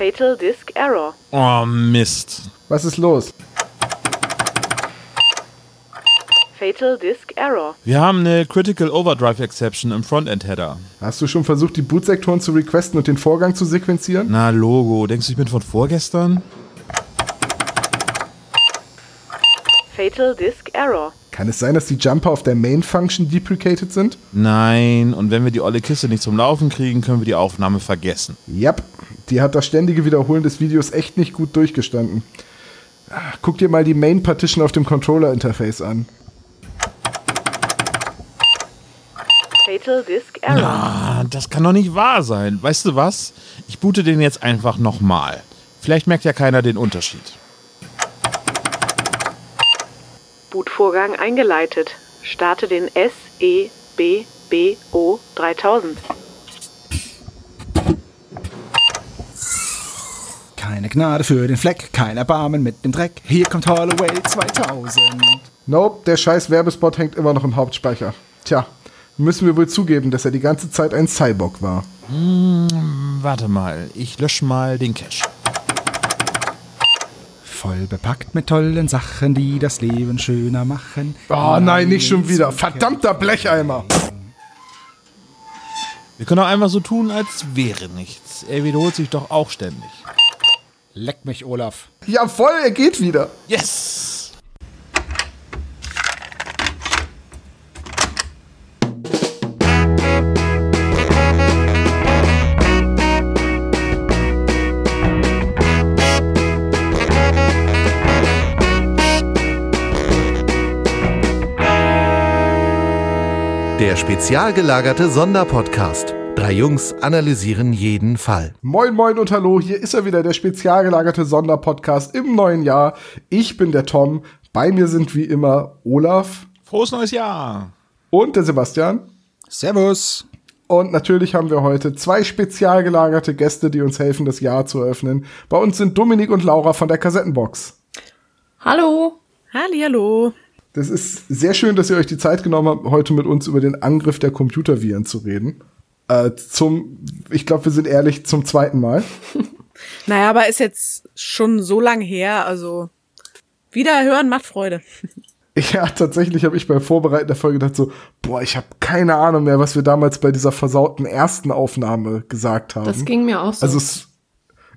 Fatal Disk Error. Oh, Mist. Was ist los? Fatal Disk Error. Wir haben eine Critical Overdrive Exception im Frontend-Header. Hast du schon versucht, die Bootsektoren zu requesten und den Vorgang zu sequenzieren? Na, Logo. Denkst du, ich bin von vorgestern? Fatal Disk Error. Kann es sein, dass die Jumper auf der Main-Function deprecated sind? Nein. Und wenn wir die olle Kiste nicht zum Laufen kriegen, können wir die Aufnahme vergessen. Yep, die hat das ständige Wiederholen des Videos echt nicht gut durchgestanden. Ah, Guck dir mal die Main-Partition auf dem Controller-Interface an. Fatal Disk Error. Ah, das kann doch nicht wahr sein. Weißt du was? Ich boote den jetzt einfach nochmal. Vielleicht merkt ja keiner den Unterschied. Bootvorgang eingeleitet. Starte den E SEBBO 3000. Keine Gnade für den Fleck, kein Erbarmen mit dem Dreck. Hier kommt Holloway 2000. Nope, der scheiß Werbespot hängt immer noch im Hauptspeicher. Tja, müssen wir wohl zugeben, dass er die ganze Zeit ein Cyborg war. Warte mal, ich lösche mal den Cache. Voll bepackt mit tollen Sachen, die das Leben schöner machen. Oh nein, nicht schon wieder. Verdammter Blecheimer. Wir können auch einfach so tun, als wäre nichts. Er wiederholt sich doch auch ständig. Leck mich, Olaf. Ja, voll, er geht wieder. Yes! Der spezial gelagerte Sonderpodcast. Drei Jungs analysieren jeden Fall. Moin, moin und hallo, hier ist er wieder, der spezial gelagerte Sonderpodcast im neuen Jahr. Ich bin der Tom, bei mir sind wie immer Olaf Frohes neues Jahr! und der Sebastian. Servus. Und natürlich haben wir heute zwei spezial gelagerte Gäste, die uns helfen, das Jahr zu eröffnen. Bei uns sind Dominik und Laura von der Kassettenbox. Hallo. Hallihallo. Das ist sehr schön, dass ihr euch die Zeit genommen habt, heute mit uns über den Angriff der Computerviren zu reden. Äh, zum, ich glaube, wir sind ehrlich, zum zweiten Mal. Naja, aber ist jetzt schon so lang her, also wieder hören macht Freude. Ja, tatsächlich habe ich beim Vorbereiten der Folge gedacht so, boah, ich habe keine Ahnung mehr, was wir damals bei dieser versauten ersten Aufnahme gesagt haben. Das ging mir auch so. also es,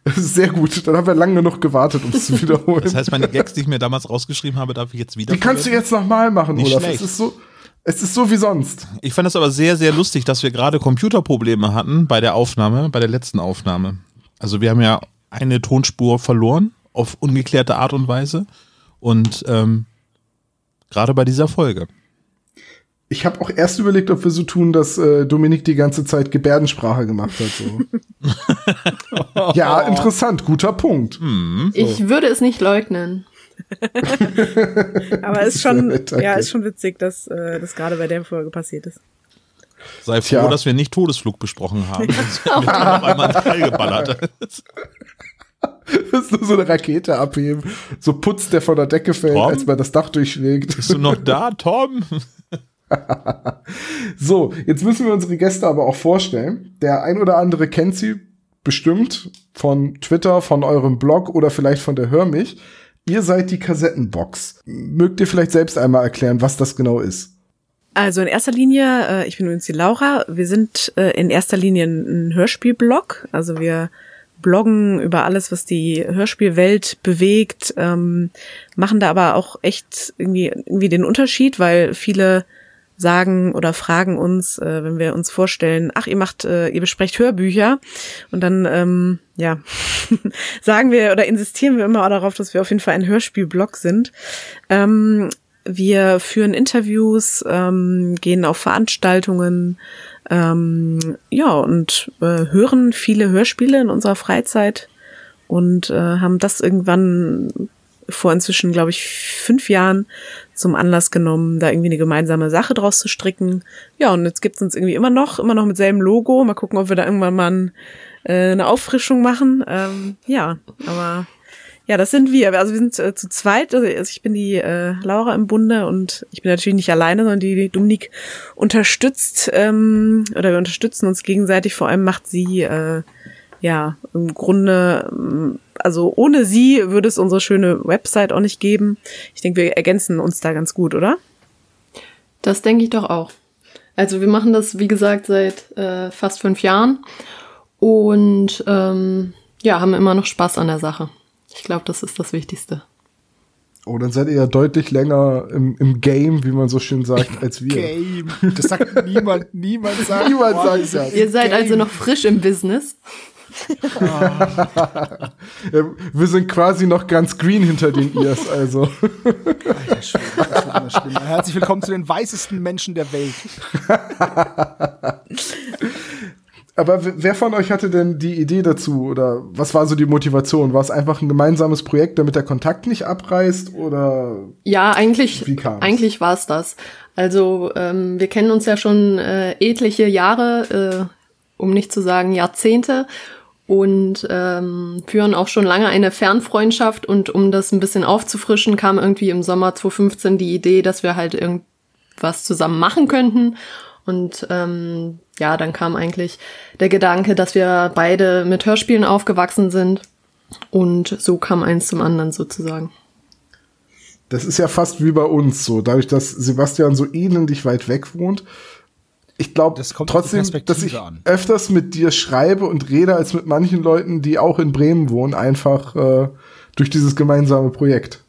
es ist sehr gut. Dann haben wir lange genug gewartet, um es zu wiederholen. Das heißt, meine Gags, die ich mir damals rausgeschrieben habe, darf ich jetzt wieder Die kannst du jetzt nochmal machen, Nicht Olaf. schlecht. Es ist so, es ist so wie sonst. Ich fand es aber sehr, sehr lustig, dass wir gerade Computerprobleme hatten bei der Aufnahme, bei der letzten Aufnahme. Also wir haben ja eine Tonspur verloren auf ungeklärte Art und Weise. Und ähm, gerade bei dieser Folge. Ich habe auch erst überlegt, ob wir so tun, dass äh, Dominik die ganze Zeit Gebärdensprache gemacht hat. So. ja, interessant, guter Punkt. Ich würde es nicht leugnen. Aber ist schon, ja, ist schon witzig, dass äh, das gerade bei der Folge passiert ist. Sei froh, Tja. dass wir nicht Todesflug besprochen haben. Auf einmal einen Teil geballert. Das ist nur so eine Rakete abheben. So Putz, der von der Decke fällt, Tom? als man das Dach durchschlägt. Bist du noch da, Tom? So, jetzt müssen wir unsere Gäste aber auch vorstellen. Der ein oder andere kennt sie bestimmt von Twitter, von eurem Blog oder vielleicht von der Hör mich. Ihr seid die Kassettenbox. Mögt ihr vielleicht selbst einmal erklären, was das genau ist? Also in erster Linie, äh, ich bin übrigens die Laura, wir sind äh, in erster Linie ein, Hörspielblog. Also wir bloggen über alles, was die Hörspielwelt bewegt, ähm, machen da aber auch echt irgendwie, irgendwie den Unterschied, weil viele sagen oder fragen uns, äh, wenn wir uns vorstellen, ach, ihr macht, äh, ihr besprecht Hörbücher und dann, ähm, ja, sagen wir oder insistieren wir immer darauf, dass wir auf jeden Fall ein Hörspielblog sind. Ähm, wir führen Interviews, ähm, gehen auf Veranstaltungen, ähm, ja, und äh, hören viele Hörspiele in unserer Freizeit und äh, haben das irgendwann vor inzwischen, glaube ich, fünf Jahren zum Anlass genommen, da irgendwie eine gemeinsame Sache draus zu stricken. Ja, und jetzt gibt's uns irgendwie immer noch, immer noch mit selben Logo. Mal gucken, ob wir da irgendwann mal ein, äh, eine Auffrischung machen. Ähm, ja, aber ja, das sind wir. Also wir sind äh, zu zweit. Also ich bin die äh, Laura im Bunde und ich bin natürlich nicht alleine, sondern die, die Dominik unterstützt ähm, oder wir unterstützen uns gegenseitig. Vor allem macht sie äh, ja, im Grunde, mm, also ohne sie würde es unsere schöne Website auch nicht geben. Ich denke, wir ergänzen uns da ganz gut, oder? Das denke ich doch auch. Also wir machen das, wie gesagt, seit äh, fast fünf Jahren und ähm, ja, haben immer noch Spaß an der Sache. Ich glaube, das ist das Wichtigste. Oh, dann seid ihr ja deutlich länger im, im Game, wie man so schön sagt, als wir. Game. Das sagt niemand, niemand sagt. Niemand boah, sagt das. Ihr seid Game. also noch frisch im Business. Wir sind quasi noch ganz green hinter den Ears, also. Alter Schwede, das wird immer schlimmer. Herzlich willkommen zu den weißesten Menschen der Welt. Aber wer von euch hatte denn die Idee dazu? Oder was war so die Motivation? War es einfach ein gemeinsames Projekt, damit der Kontakt nicht abreißt? Oder Ja, eigentlich, Wie kam's? eigentlich war es das. Also ähm, wir kennen uns ja schon äh, etliche Jahre, äh, um nicht zu sagen Jahrzehnte und ähm, führen auch schon lange eine Fernfreundschaft und um das ein bisschen aufzufrischen, kam irgendwie im Sommer 2015 die Idee, dass wir halt irgendwas zusammen machen könnten. Und ähm, ja, dann kam eigentlich der Gedanke, dass wir beide mit Hörspielen aufgewachsen sind. Und so kam eins zum anderen sozusagen. das ist ja fast wie bei uns so, dadurch, dass Sebastian so elendlich weit weg wohnt. Ich glaube trotzdem, dass ich an. öfters mit dir schreibe und rede als mit manchen Leuten, die auch in Bremen wohnen, einfach äh, durch dieses gemeinsame Projekt.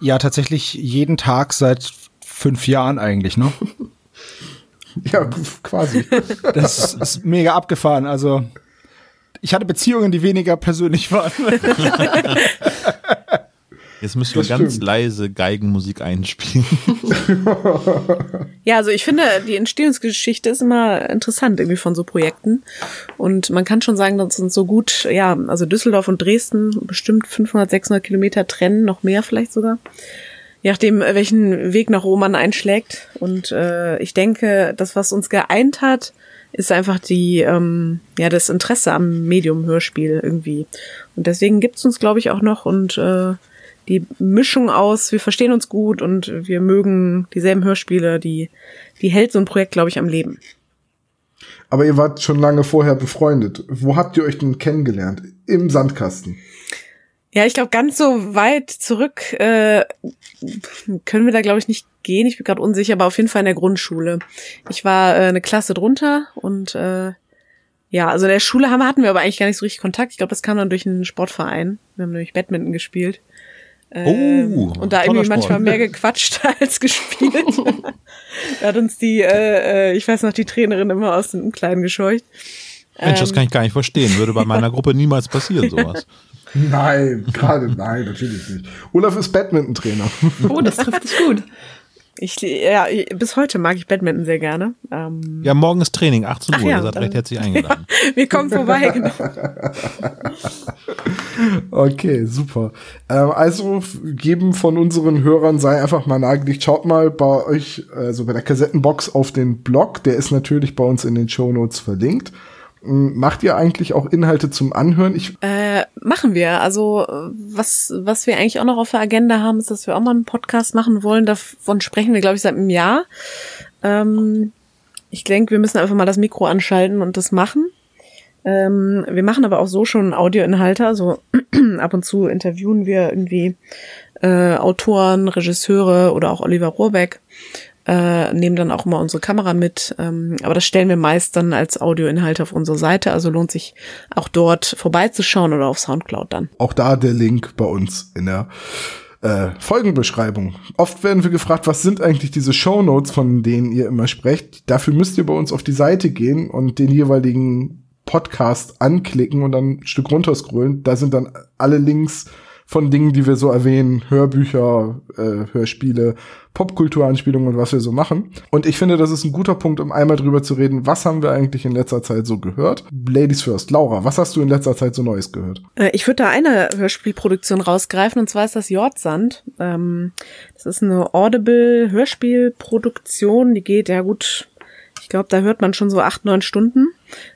Ja, tatsächlich jeden Tag seit fünf Jahren eigentlich, ne? Ja, quasi. Das ist mega abgefahren. Also, ich hatte Beziehungen, die weniger persönlich waren. Jetzt müssen wir Das ganz stimmt. leise Geigenmusik einspielen. Ja, also ich finde, die Entstehungsgeschichte ist immer interessant irgendwie von so Projekten. Und man kann schon sagen, dass uns so gut, ja, also Düsseldorf und Dresden bestimmt 500, 600 Kilometer trennen, noch mehr vielleicht sogar. Je nachdem, welchen Weg nach Rom man einschlägt. Und äh, ich denke, das, was uns geeint hat, ist einfach die, ähm, ja, das Interesse am Medium Hörspiel irgendwie. Und deswegen gibt's uns, glaube ich, auch noch und äh, die Mischung aus, wir verstehen uns gut und wir mögen dieselben Hörspiele, die, die hält so ein Projekt, glaube ich, am Leben. Aber ihr wart schon lange vorher befreundet. Wo habt ihr euch denn kennengelernt? Im Sandkasten. Ja, ich glaube, ganz so weit zurück äh, können wir da, glaube ich, nicht gehen. Ich bin gerade unsicher, aber auf jeden Fall in der Grundschule. Ich war äh, eine Klasse drunter und äh, ja, also in der Schule haben, hatten wir aber eigentlich gar nicht so richtig Kontakt. Ich glaube, das kam dann durch einen Sportverein. Wir haben nämlich Badminton gespielt. Ähm, Oh, und da irgendwie Sport. manchmal mehr gequatscht als gespielt. da hat uns die, äh, äh, ich weiß noch, die Trainerin immer aus den Umkleiden gescheucht. Mensch, das Ähm. kann ich gar nicht verstehen. Würde bei meiner Gruppe niemals passieren, sowas. Nein, gerade nein, natürlich nicht. Olaf ist Badminton-Trainer. Oh, das trifft dich gut. Ich, ja, bis heute mag ich Badminton sehr gerne. Ähm, Ja, morgen ist Training, 18 Ach Uhr. ja, Ihr seid dann- recht herzlich eingeladen. wir kommen vorbei. Genau. Okay, super. Ähm, also geben von unseren Hörern sei einfach mal nahegelegt. Schaut mal bei euch, also bei der Kassettenbox auf den Blog. Der ist natürlich bei uns in den Shownotes verlinkt. Macht ihr eigentlich auch Inhalte zum Anhören? Ich, Äh, machen wir. Also was, was wir eigentlich auch noch auf der Agenda haben, ist, dass wir auch mal einen Podcast machen wollen. Davon sprechen wir, glaube ich, seit einem Jahr. Ähm, ich denke, wir müssen einfach mal das Mikro anschalten und das machen. Ähm, wir machen aber auch so schon Audioinhalte. Also ab und zu interviewen wir irgendwie äh, Autoren, Regisseure oder auch Oliver Rohrbeck. Äh, nehmen dann auch immer unsere Kamera mit. Ähm, aber das stellen wir meist dann als Audioinhalte auf unsere Seite. Also lohnt sich auch dort vorbeizuschauen oder auf Soundcloud dann. auch da der Link bei uns in der äh, Folgenbeschreibung. Oft werden wir gefragt, was sind eigentlich diese Shownotes, von denen ihr immer sprecht. Dafür müsst ihr bei uns auf die Seite gehen und den jeweiligen Podcast anklicken und dann ein Stück runterscrollen. Da sind dann alle Links von Dingen, die wir so erwähnen, Hörbücher, äh, Hörspiele, Popkulturanspielungen und was wir so machen. Und ich finde, das ist ein guter Punkt, um einmal drüber zu reden, was haben wir eigentlich in letzter Zeit so gehört. Ladies first. Laura, was hast du in letzter Zeit so Neues gehört? Äh, Ich würde da eine Hörspielproduktion rausgreifen, und zwar ist das Jordsand. Ähm, das ist eine Audible-Hörspielproduktion, die geht, ja gut, ich glaube, da hört man schon so acht, neun Stunden.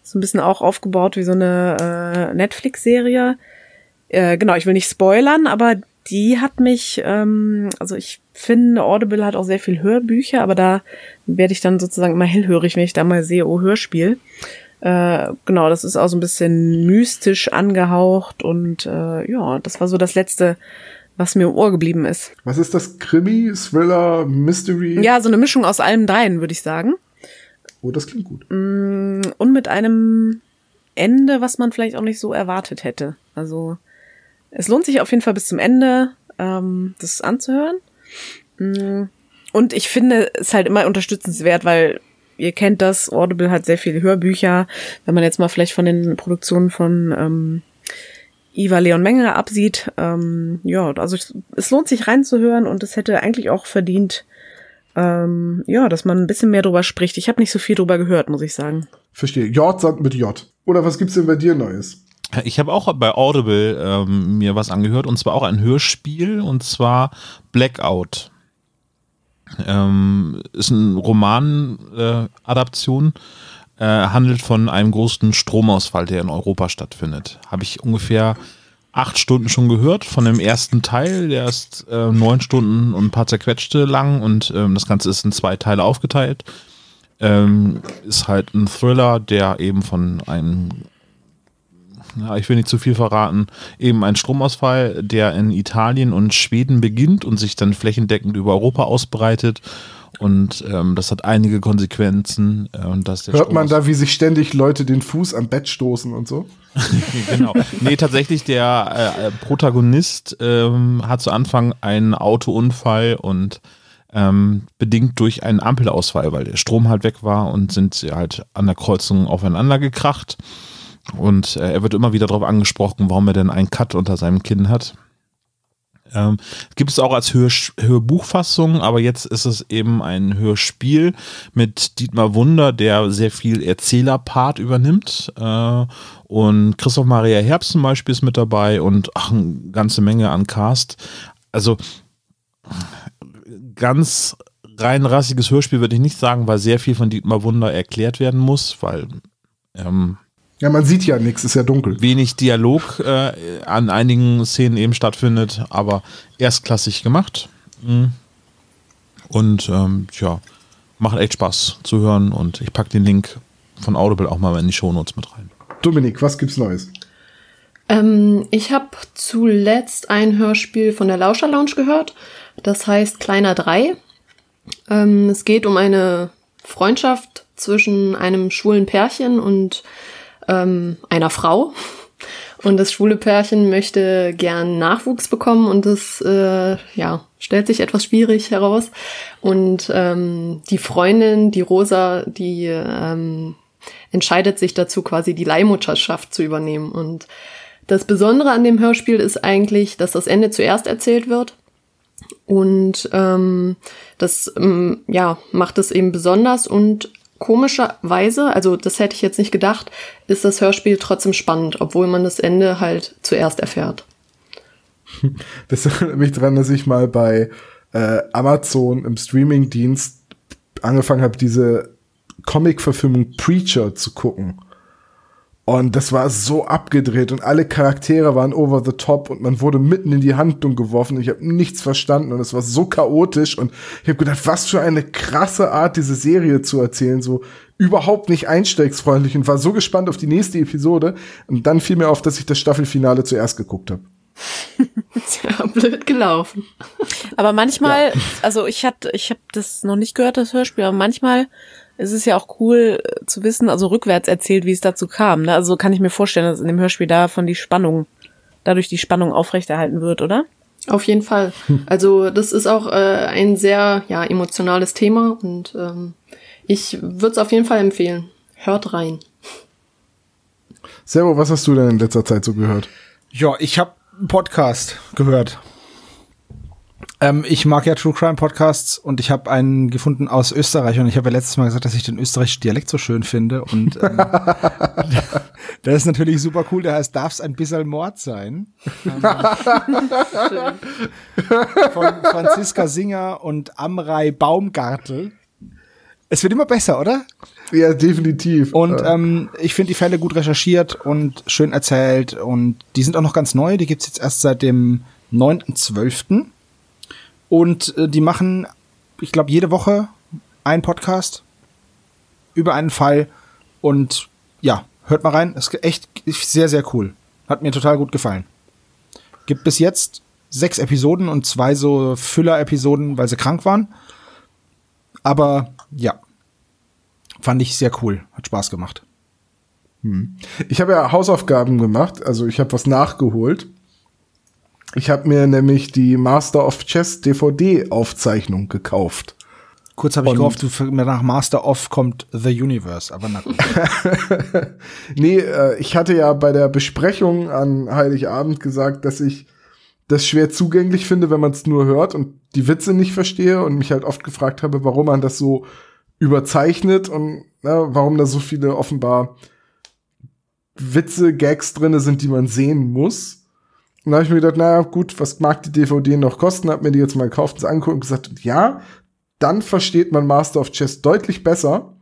Ist ein bisschen auch aufgebaut wie so eine äh, Netflix-Serie. Äh, genau, ich will nicht spoilern, aber die hat mich, ähm, also ich finde, Audible hat auch sehr viel Hörbücher, aber da werde ich dann sozusagen immer hellhörig, wenn ich da mal sehe, oh, Hörspiel. Äh, genau, das ist auch so ein bisschen mystisch angehaucht und äh, ja, das war so das letzte, was mir im Ohr geblieben ist. Was ist das? Krimi, Thriller, Mystery? Ja, so eine Mischung aus allem dreien, würde ich sagen. Oh, das klingt gut. Und mit einem Ende, was man vielleicht auch nicht so erwartet hätte. Also es lohnt sich auf jeden Fall bis zum Ende, ähm, das anzuhören. Mm, Und ich finde es halt immer unterstützenswert, weil ihr kennt das, Audible hat sehr viele Hörbücher. Wenn man jetzt mal vielleicht von den Produktionen von ähm, Iva Leon Menger absieht, ähm, ja, also es, es lohnt sich reinzuhören und es hätte eigentlich auch verdient, ähm, ja, dass man ein bisschen mehr drüber spricht. Ich habe nicht so viel drüber gehört, muss ich sagen. Verstehe. J sagt mit J. Oder was gibt's denn bei dir Neues? Ich habe auch bei Audible ähm, mir was angehört und zwar auch ein Hörspiel und zwar Blackout. Ähm, ist ein Roman-Adaption, äh, handelt von einem großen Stromausfall, der in Europa stattfindet. Habe ich ungefähr acht Stunden schon gehört von dem ersten Teil. Der ist äh, neun Stunden und ein paar zerquetschte lang und ähm, das Ganze ist in zwei Teile aufgeteilt. Ähm, ist halt ein Thriller, der eben von einem ja, ich will nicht zu viel verraten, eben ein Stromausfall, der in Italien und Schweden beginnt und sich dann flächendeckend über Europa ausbreitet. Und ähm, das hat einige Konsequenzen. Äh, Hört man Stromaus- da, wie sich ständig Leute den Fuß am Bett stoßen und so? genau. Nee, tatsächlich, der äh, Protagonist ähm, hat zu Anfang einen Autounfall und ähm, bedingt durch einen Ampelausfall, weil der Strom halt weg war und sind sie halt an der Kreuzung aufeinander gekracht. Und äh, er wird immer wieder darauf angesprochen, warum er denn einen Cut unter seinem Kinn hat. Ähm, gibt es auch als Hör Hörbuchfassung, aber jetzt ist es eben ein Hörspiel mit Dietmar Wunder, der sehr viel Erzählerpart übernimmt. Äh, und Christoph Maria Herbst zum Beispiel ist mit dabei und ach, eine ganze Menge an Cast. Also ganz rein rassiges Hörspiel würde ich nicht sagen, weil sehr viel von Dietmar Wunder erklärt werden muss, weil ähm, Ja, man sieht ja nichts, ist ja dunkel. wenig Dialog äh, an einigen Szenen eben stattfindet, aber erstklassig gemacht. Mhm. Und ähm, ja, macht echt Spaß zu hören und ich packe den Link von Audible auch mal in die Shownotes mit rein. Dominik, was gibt's Neues? Ähm, ich habe zuletzt ein Hörspiel von der Lauscher Lounge gehört. Das heißt Kleiner 3. Ähm, es geht um eine Freundschaft zwischen einem schwulen Pärchen und ähm, einer Frau. Und das schwule Pärchen möchte gern Nachwuchs bekommen und das äh, ja, stellt sich etwas schwierig heraus. Und ähm, die Freundin, die Rosa, die ähm, entscheidet sich dazu, quasi die Leihmutterschaft zu übernehmen. Und das Besondere an dem Hörspiel ist eigentlich, dass das Ende zuerst erzählt wird. Und ähm, das ähm, ja, macht es eben besonders und komischerweise, also das hätte ich jetzt nicht gedacht, ist das Hörspiel trotzdem spannend, obwohl man das Ende halt zuerst erfährt. Das erinnert mich dran, dass ich mal bei äh, Amazon im Streamingdienst angefangen habe, diese Comic-Verfilmung Preacher zu gucken. Und das war so abgedreht und alle Charaktere waren over the top und man wurde mitten in die Handlung geworfen. Ich habe nichts verstanden und es war so chaotisch und ich habe gedacht, was für eine krasse Art, diese Serie zu erzählen, so überhaupt nicht einsteigsfreundlich und war so gespannt auf die nächste Episode. Und dann fiel mir auf, dass ich das Staffelfinale zuerst geguckt habe. Ja, blöd gelaufen. Aber manchmal, also ich hatte, ich habe das noch nicht gehört, das Hörspiel, aber manchmal ist es ja auch cool äh, zu wissen, also rückwärts erzählt, wie es dazu kam. Ne? Also kann ich mir vorstellen, dass in dem Hörspiel davon die Spannung, dadurch die Spannung aufrechterhalten wird, oder? Auf jeden Fall. Also das ist auch äh, ein sehr ja, emotionales Thema und ähm, ich würde es auf jeden Fall empfehlen. Hört rein. Servo, was hast du denn in letzter Zeit so gehört? Ja, ich habe einen Podcast gehört. Ähm, ich mag ja True Crime Podcasts und ich habe einen gefunden aus Österreich und ich habe ja letztes Mal gesagt, dass ich den österreichischen Dialekt so schön finde und ähm, der ist natürlich super cool. Der heißt Darf's ein bisschen Mord sein? Von Franziska Singer und Amrei Baumgartel. Es wird immer besser, oder? Ja, definitiv. Und Äh, ähm, ich finde die Fälle gut recherchiert und schön erzählt. Und die sind auch noch ganz neu. Die gibt's jetzt erst seit dem 9.12. Und äh, die machen, ich glaube, jede Woche einen Podcast über einen Fall. Und ja, hört mal rein. Ist echt sehr, sehr cool. Hat mir total gut gefallen. Gibt bis jetzt sechs Episoden und zwei so Füller-Episoden, weil sie krank waren. Aber ja, fand ich sehr cool. Hat Spaß gemacht. Ich habe ja Hausaufgaben gemacht, also ich habe was nachgeholt. Ich habe mir nämlich die Master of Chess DVD-Aufzeichnung gekauft. Kurz habe ich gehofft, du nach Master of kommt The Universe, aber na gut. Nee, äh, ich hatte ja bei der Besprechung an Heiligabend gesagt, dass ich das schwer zugänglich finde, wenn man es nur hört und die Witze nicht verstehe und mich halt oft gefragt habe, warum man das so überzeichnet und na, warum da so viele offenbar Witze, Gags drinne sind, die man sehen muss. Und da habe ich mir gedacht, naja, gut, was mag die DVD noch kosten? Hab mir die jetzt mal gekauft und angeguckt und gesagt, ja, dann versteht man Master of Chess deutlich besser.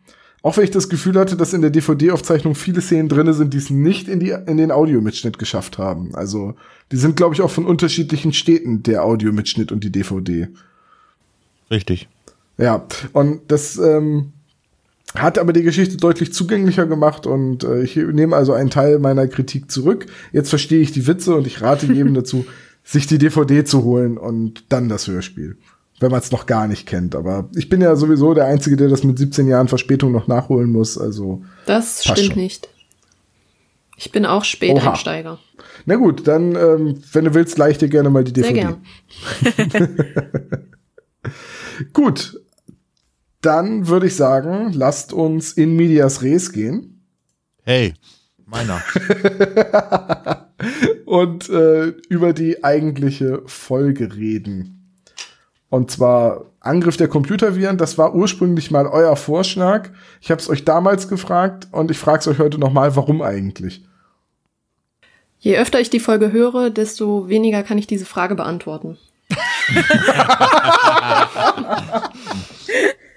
Auch wenn ich das Gefühl hatte, dass in der DVD-Aufzeichnung viele Szenen drinne sind, die es nicht in, die, in den Audiomitschnitt geschafft haben. Also, die sind, glaube ich, auch von unterschiedlichen Städten, der Audiomitschnitt und die DVD. Richtig. Ja, und das ähm, hat aber die Geschichte deutlich zugänglicher gemacht und äh, ich nehme also einen Teil meiner Kritik zurück. Jetzt verstehe ich die Witze und ich rate jedem dazu, sich die DVD zu holen und dann das Hörspiel. Wenn man es noch gar nicht kennt. Aber ich bin ja sowieso der Einzige, der das mit 17 Jahren Verspätung noch nachholen muss. Also, Das stimmt schon. nicht. Ich bin auch Späteinsteiger. na gut, dann, ähm, wenn du willst, leih ich dir gerne mal die Sehr DVD. gern. Gut, dann würde ich sagen, lasst uns in Medias Res gehen. Hey, meiner. und äh, über die eigentliche Folge reden. Und zwar Angriff der Computerviren. Das war ursprünglich mal euer Vorschlag. Ich habe es euch damals gefragt und ich frage es euch heute nochmal, warum eigentlich? Je öfter ich die Folge höre, desto weniger kann ich diese Frage beantworten.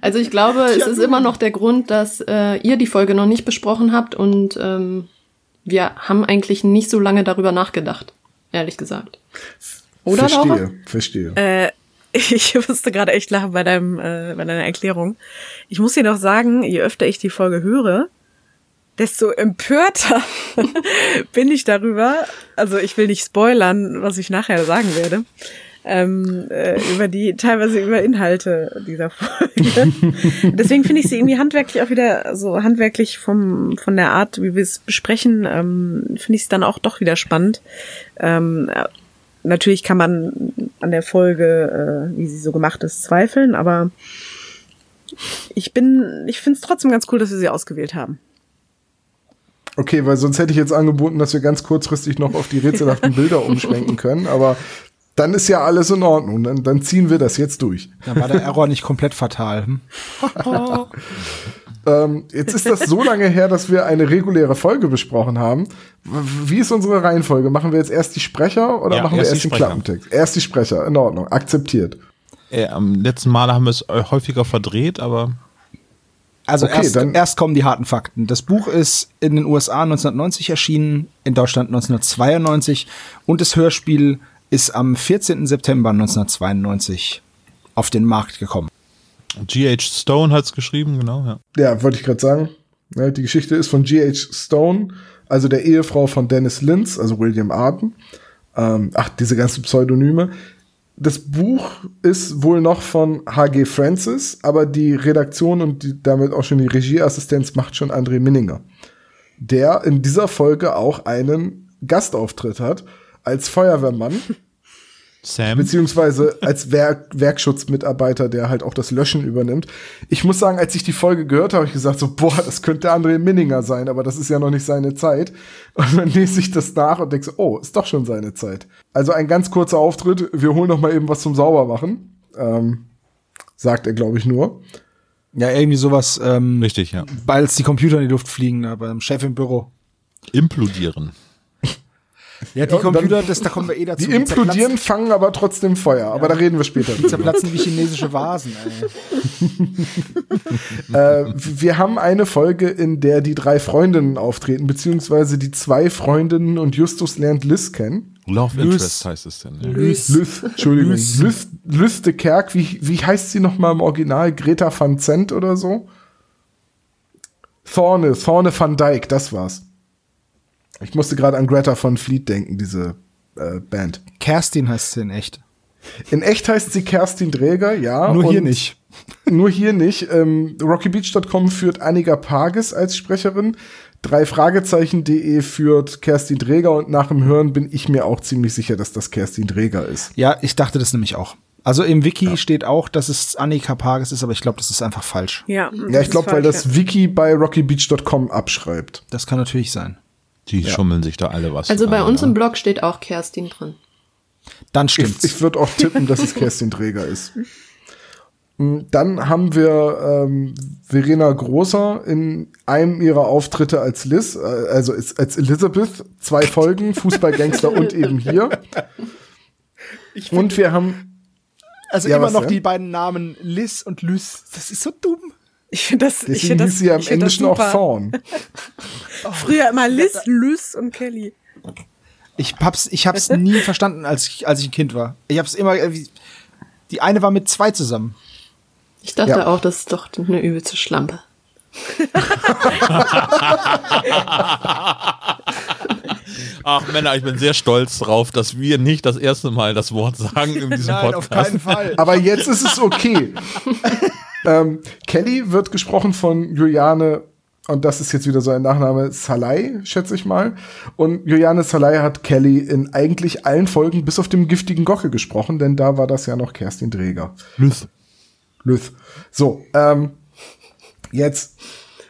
also ich glaube, es ist immer noch der Grund, dass äh, ihr die Folge noch nicht besprochen habt und ähm, wir haben eigentlich nicht so lange darüber nachgedacht, ehrlich gesagt. Oder verstehe, Laura? verstehe. Äh, ich musste gerade echt lachen bei, deinem, äh, bei deiner Erklärung. Ich muss dir noch sagen, je öfter ich die Folge höre, desto empörter bin ich darüber. Also ich will nicht spoilern, was ich nachher sagen werde. Ähm, äh, über die, teilweise über Inhalte dieser Folge. Deswegen finde ich sie irgendwie handwerklich auch wieder, so handwerklich vom, von der Art, wie wir es besprechen, ähm, finde ich es dann auch doch wieder spannend. Ähm, natürlich kann man an der Folge, äh, wie sie so gemacht ist, zweifeln, aber ich bin, ich finde es trotzdem ganz cool, dass wir sie ausgewählt haben. Okay, weil sonst hätte ich jetzt angeboten, dass wir ganz kurzfristig noch auf die rätselhaften Bilder umschwenken können, aber dann ist ja alles in Ordnung. Dann, dann ziehen wir das jetzt durch. Dann war der Error nicht komplett fatal. Hm? Ähm, jetzt ist das so lange her, dass wir eine reguläre Folge besprochen haben. Wie ist unsere Reihenfolge? Machen wir jetzt erst die Sprecher oder Ja, machen wir erst erst die den. Klappentext? Erst die Sprecher, in Ordnung, akzeptiert. Äh, am letzten Mal haben wir es äh, häufiger verdreht, aber Also Okay, erst, dann- erst kommen die harten Fakten. Das Buch ist in den USA 1990 erschienen, in Deutschland 1992 und das Hörspiel ist am 14. September 1992 auf den Markt gekommen. G.H. Stone hat es geschrieben, genau, ja. Ja, wollte ich gerade sagen. Ja, die Geschichte ist von G.H. Stone, also der Ehefrau von Dennis Lynch, also William Arden. Ähm, ach, diese ganzen Pseudonyme. Das Buch ist wohl noch von H.G. Francis, aber die Redaktion und die, damit auch schon die Regieassistenz macht schon André Minninger, der in dieser Folge auch einen Gastauftritt hat als Feuerwehrmann Sam. beziehungsweise als Werk Werkschutzmitarbeiter, der halt auch das Löschen übernimmt. Ich muss sagen, als ich die Folge gehört habe, habe ich gesagt so, boah, das könnte André Minninger sein, aber das ist ja noch nicht seine Zeit. Und dann lese ich das nach und denke so, oh, ist doch schon seine Zeit. Also ein ganz kurzer Auftritt, wir holen noch mal eben was zum Saubermachen, ähm, sagt er, glaube ich, nur. Ja, irgendwie sowas, ähm, Richtig, ja. als die Computer in die Luft fliegen, da beim Chef im Büro. Implodieren. Ja, die Ja, und dann- Computer, das, da kommen wir eh dazu. Die implodieren, fangen aber trotzdem Feuer, aber da reden wir später. Die zerplatzen wie chinesische Vasen, ey. äh, wir haben eine Folge, in der die drei Freundinnen auftreten, beziehungsweise die zwei Freundinnen und Justus lernt Liz kennen. Love Lys. Interest heißt es denn. Ja. Liz, Liz Entschuldigung. Liz. Liz, Liz de Kerk, wie, wie heißt sie noch mal im Original? Greta van Zent oder so? Thorne, Thorne van Dyke, das war's. Ich musste gerade an Greta von Fleet denken, diese äh, Band. Kerstin heißt sie in echt. In echt heißt sie Kerstin Dräger, ja. Nur hier nicht. Nur hier nicht. Ähm, RockyBeach.com führt Annika Pages als Sprecherin. Drei Fragezeichen.de führt Kerstin Dräger und nach dem Hören bin ich mir auch ziemlich sicher, dass das Kerstin Dräger ist. Ja, ich dachte das nämlich auch. Also im Wiki steht auch, dass es Annika Pages ist, aber ich glaube, das ist einfach falsch. Ja, Ja, ich glaube, weil das Wiki bei RockyBeach.com abschreibt. Das kann natürlich sein. Die schummeln sich da alle was. Also bei uns ja. im Blog steht auch Kerstin drin. Dann Ich, stimmt's. ich würde auch tippen, dass es Kerstin Dräger ist. Mm, Dann haben wir ähm, Verena Großer in einem ihrer Auftritte als Liz, äh, also als, als Elizabeth, zwei Folgen, Fußballgangster und eben hier. Und wir haben, also Ja, immer was noch denn? die beiden Namen Liz und Lys. Das ist so dumm. Ich finde das, ich deswegen finde das, sie ja im ich Englischen auch. Thorn. Früher immer Liz, Lys und Kelly. Ich hab's, ich hab's nie verstanden, als ich, als ich ein Kind war. Ich hab's immer, irgendwie- die eine war mit zwei zusammen. Ich dachte Ja. auch, das ist doch eine übelste Schlampe. Ach Männer, ich bin sehr stolz drauf, dass wir nicht das erste Mal das Wort sagen in diesem Podcast. Fall. Aber jetzt ist es okay. Ähm, Kelly wird gesprochen von Juliane, und das ist jetzt wieder so ein Nachname, Salai, schätze ich mal. Und Juliane Salai hat Kelly in eigentlich allen Folgen bis auf dem giftigen Gocke gesprochen, denn da war das ja noch Kerstin Dräger. Lüth. Lüth. So, ähm, jetzt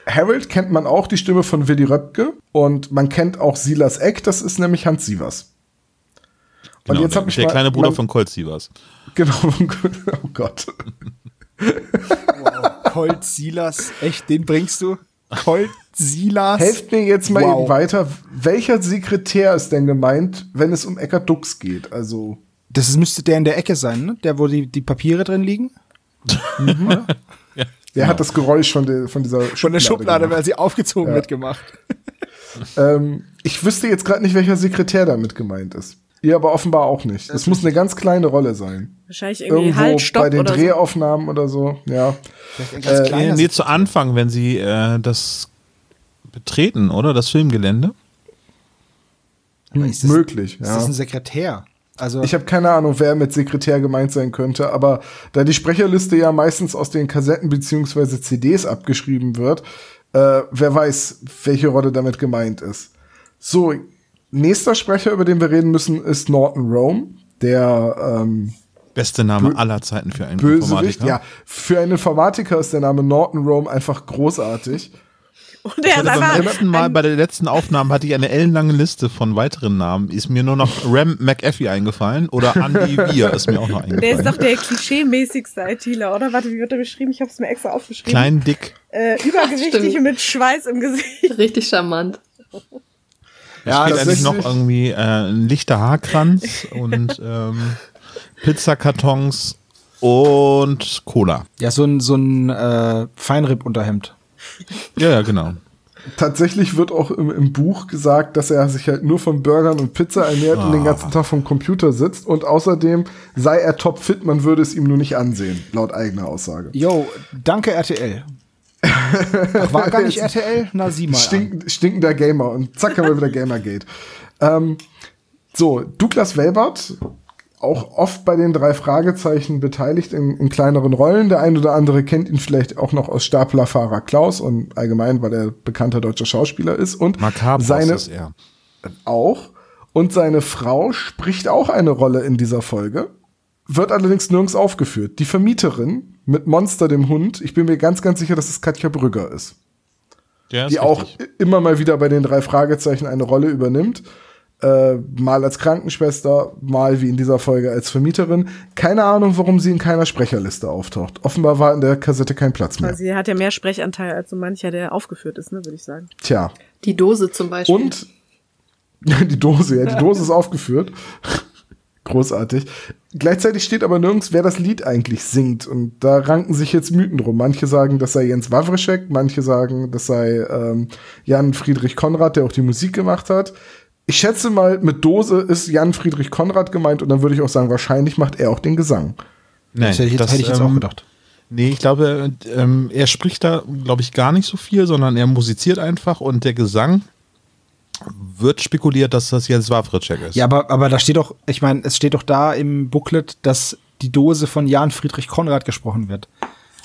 Harold kennt man auch die Stimme von Willy Röpke und man kennt auch Silas Eck, das ist nämlich Hans Sievers. Und Genau, jetzt der, habe ich der mal, kleine Bruder man, von Colt Sievers. Genau, oh Gott. Colt Silas, echt, den bringst du? Colt Silas. Helft mir jetzt mal Wow. eben weiter. Welcher Sekretär ist denn gemeint, wenn es um Eckart Dux geht? Also, Das ist, müsste der in der Ecke sein, ne? Der, wo die, die Papiere drin liegen? wer hat das Geräusch von, der, von dieser Schublade Von der Schublade, gemacht? weil sie aufgezogen wird, gemacht. Ähm, ich wüsste jetzt gerade nicht, welcher Sekretär damit gemeint ist. Ihr aber offenbar auch nicht. Es muss eine ganz kleine Rolle sein. Wahrscheinlich irgendwie Irgendwo Halt, Stopp bei den oder so. Drehaufnahmen oder so. Ja. Äh, kleiner Nee, zu Anfang, wenn sie äh, das betreten, oder? Das Filmgelände. Aber ist das- möglich. Ist ja. das ein Sekretär? Also, Ich habe keine Ahnung, wer mit Sekretär gemeint sein könnte, aber da die Sprecherliste ja meistens aus den Kassetten beziehungsweise CDs abgeschrieben wird, äh, wer weiß, welche Rolle damit gemeint ist. So, nächster Sprecher, über den wir reden müssen, ist Norton Rome, der ähm, Beste Name aller Zeiten für einen Bösewicht. Informatiker. Ja, für einen Informatiker ist der Name Norton Rome einfach großartig. Und er ist Also beim letzten Mal, bei der letzten Aufnahme hatte ich eine ellenlange Liste von weiteren Namen. Ist mir nur noch Ram McAfee eingefallen oder Andy Weir ist mir auch noch der ist eingefallen. doch der klischee-mäßigste ITler, oder? Warte, wie wird er beschrieben? Ich habe es mir extra aufgeschrieben. Klein, dick. Äh, übergewichtig und mit Schweiß im Gesicht. Richtig charmant. Ja, das eigentlich ist- noch irgendwie äh, ein lichter Haarkranz und ähm, Pizzakartons und Cola. ja, so ein, so ein äh, Feinripp-Unterhemd. Ja, ja, genau. Tatsächlich wird auch im, im Buch gesagt, dass er sich halt nur von Burgern und Pizza ernährt und den ganzen Tag vom Computer sitzt und außerdem sei er topfit, man würde es ihm nur nicht ansehen, laut eigener Aussage. Yo, danke RTL. Ach, war gar nicht RTL? Na, sieh mal. an. Stink, stinkender Gamer und zack haben wir wieder Gamergate. Ähm, so, Douglas Welbert, auch oft bei den drei Fragezeichen beteiligt in, in kleineren Rollen. Der ein oder andere kennt ihn vielleicht auch noch aus Staplerfahrer Klaus und allgemein, weil er bekannter deutscher Schauspieler ist. Und Makaber seine, ist er. auch. Und seine Frau spricht auch eine Rolle in dieser Folge, wird allerdings nirgends aufgeführt. Die Vermieterin mit Monster dem Hund, ich bin mir ganz, ganz sicher, dass es Katja Brügger ist, Der ist die auch richtig. immer mal wieder bei den drei Fragezeichen eine Rolle übernimmt. Äh, mal als Krankenschwester, mal wie in dieser Folge als Vermieterin. Keine Ahnung, warum sie in keiner Sprecherliste auftaucht. Offenbar war in der Kassette kein Platz mehr. Also sie hat ja mehr Sprechanteil als so mancher, der aufgeführt ist, ne, würde ich sagen. Tja. Die Dose zum Beispiel. Und die Dose, ja, die Dose ist aufgeführt. Großartig. Gleichzeitig steht aber nirgends, wer das Lied eigentlich singt. Und da ranken sich jetzt Mythen drum. Manche sagen, das sei Jens Wawrschek, manche sagen, das sei ähm, Jan Friedrich Konrad, der auch die Musik gemacht hat. Ich schätze mal, mit Dose ist Jan Friedrich Konrad gemeint und dann würde ich auch sagen, wahrscheinlich macht er auch den Gesang. Nee, Das hätte ich, jetzt, hätte ich jetzt ähm, auch gedacht. Nee, ich glaube, ähm, er spricht da, glaube ich, gar nicht so viel, sondern er musiziert einfach und der Gesang wird spekuliert, dass das jetzt Wawritschek ist. Ja, aber, aber da steht doch, ich meine, es steht doch da im Booklet, dass die Dose von Jan Friedrich Konrad gesprochen wird.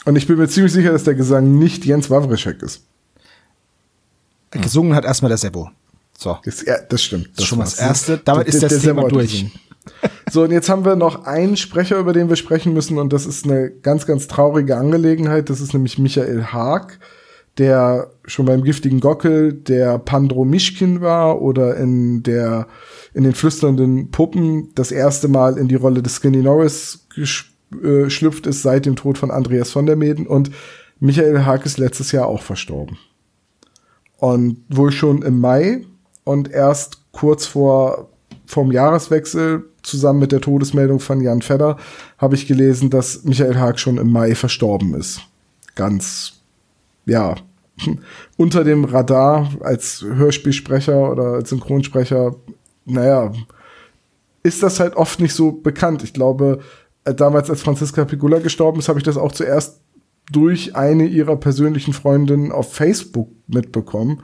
Und ich bin mir ziemlich sicher, dass der Gesang nicht Jens Wawrischek ist. Gesungen hat erstmal der Sebo. So. Das, ja, das stimmt. Das ist schon mal war's. das Erste. Damit ist Der- das der Thema durch. So, und jetzt haben wir noch einen Sprecher, über den wir sprechen müssen, und das ist eine ganz, ganz traurige Angelegenheit. Das ist nämlich Michael Haag, der schon beim giftigen Gockel der Pandro Mischkin war oder in der in den flüsternden Puppen das erste Mal in die Rolle des Skinny Norris geschlüpft ist seit dem Tod von Andreas von der Meden und Michael Haag ist letztes Jahr auch verstorben. Und wohl schon im Mai und erst kurz vor vom Jahreswechsel zusammen mit der Todesmeldung von Jan Fedder habe ich gelesen, dass Michael Haag schon im Mai verstorben ist. Ganz, ja, unter dem Radar als Hörspielsprecher oder als Synchronsprecher, naja, ist das halt oft nicht so bekannt. Ich glaube, äh, damals als Franziska Pigula gestorben ist, habe ich das auch zuerst durch eine ihrer persönlichen Freundinnen auf Facebook mitbekommen,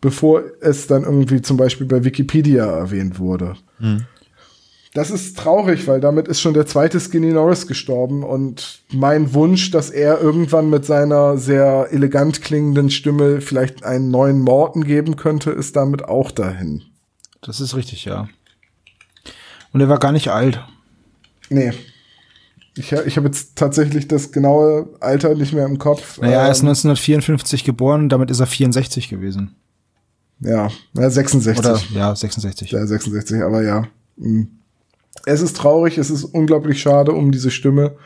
bevor es dann irgendwie zum Beispiel bei Wikipedia erwähnt wurde. Das ist traurig, weil damit ist schon der zweite Skinny Norris gestorben und mein Wunsch, dass er irgendwann mit seiner sehr elegant klingenden Stimme vielleicht einen neuen Morten geben könnte, ist damit auch dahin. Das ist richtig, ja. Und er war gar nicht alt. Nee. Ich, ich habe jetzt tatsächlich das genaue Alter nicht mehr im Kopf. Naja, er ist Ähm, 1954 geboren, damit ist er 64 gewesen. Ja, ja 66. Oder, ja, 66. Ja, 66, aber ja. Mm. Es ist traurig, es ist unglaublich schade um diese Stimme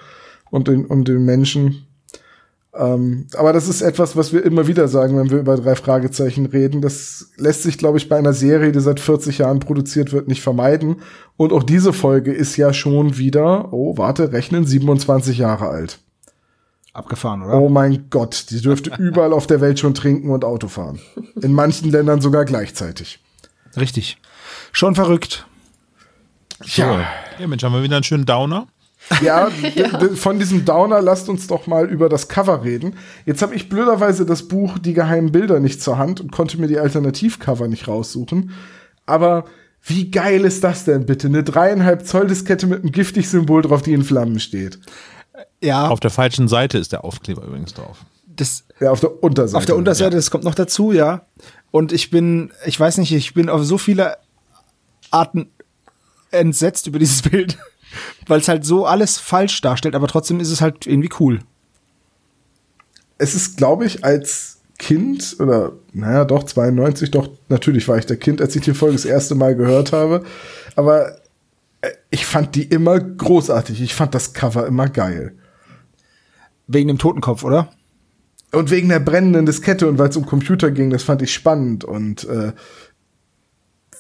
und den, um den Menschen. Ähm, aber das ist etwas, was wir immer wieder sagen, wenn wir über drei Fragezeichen reden. Das lässt sich, glaube ich, bei einer Serie, die seit 40 Jahren produziert wird, nicht vermeiden. Und auch diese Folge ist ja schon wieder, oh, warte, rechnen, 27 Jahre alt. Abgefahren, oder? Oh mein Gott, die dürfte überall auf der Welt schon trinken und Auto fahren. In manchen Ländern sogar gleichzeitig. Richtig. Schon verrückt. Ja. Ja, Mensch, haben wir wieder einen schönen Downer. Ja, d- von diesem Downer lasst uns doch mal über das Cover reden. Jetzt habe ich blöderweise das Buch Die geheimen Bilder nicht zur Hand und konnte mir die Alternativcover nicht raussuchen. Aber wie geil ist das denn bitte? Eine dreieinhalb Zoll Diskette mit einem Giftig-Symbol drauf, die in Flammen steht. Ja, Auf der falschen Seite ist der Aufkleber übrigens drauf. das, Ja, auf der Unterseite. auf der Unterseite, das kommt noch dazu, ja. Und ich bin, ich weiß nicht, ich bin auf so viele Arten entsetzt über dieses Bild, weil es halt so alles falsch darstellt, aber trotzdem ist es halt irgendwie cool. es ist, glaube ich, als Kind oder naja, doch 92, doch natürlich war ich der Kind, als ich die Folge das erste Mal gehört habe. Aber äh, ich fand die immer großartig. Ich fand das Cover immer geil. Wegen dem Totenkopf, oder? Und wegen der brennenden Diskette und weil es um Computer ging, das fand ich spannend und äh,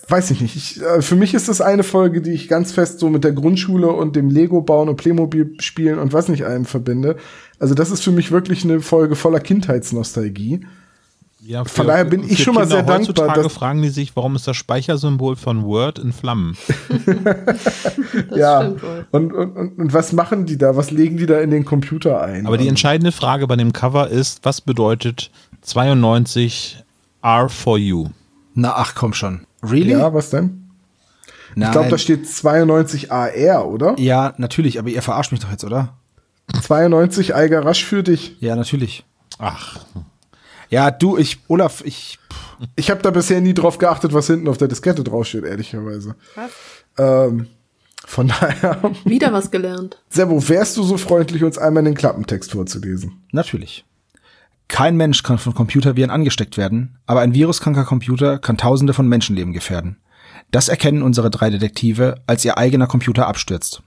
weiß ich nicht. Ich, äh, für mich ist das eine Folge, die ich ganz fest so mit der Grundschule und dem Lego bauen und Playmobil spielen und was nicht allem verbinde. Also das ist für mich wirklich eine Folge voller Kindheitsnostalgie. Ja, für, Von daher bin ich schon mal Kinder sehr dankbar, Heutzutage dass- fragen die sich, warum ist das Speichersymbol von Word in Flammen? Das ja. stimmt wohl. Und, und, und, und was machen die da? Was legen die da in den Computer ein? Aber die entscheidende Frage bei dem Cover ist, was bedeutet 92 R for you? Na, ach komm schon. Really? Ja, was denn? Nein. Ich glaube, da steht 92 AR, oder? ja, natürlich, aber ihr verarscht mich doch jetzt, oder? 92 Eiger rasch für dich. Ja, natürlich. Ach, Ja, du, ich, Olaf, ich, Ich habe da bisher nie drauf geachtet, was hinten auf der Diskette draufsteht, ehrlicherweise. Ähm, von daher, Wieder was gelernt. Sebo, wärst du so freundlich, uns einmal den Klappentext vorzulesen? natürlich. Kein Mensch kann von Computerviren angesteckt werden, aber ein viruskranker Computer kann tausende von Menschenleben gefährden. Das erkennen unsere drei Detektive, als ihr eigener Computer abstürzt.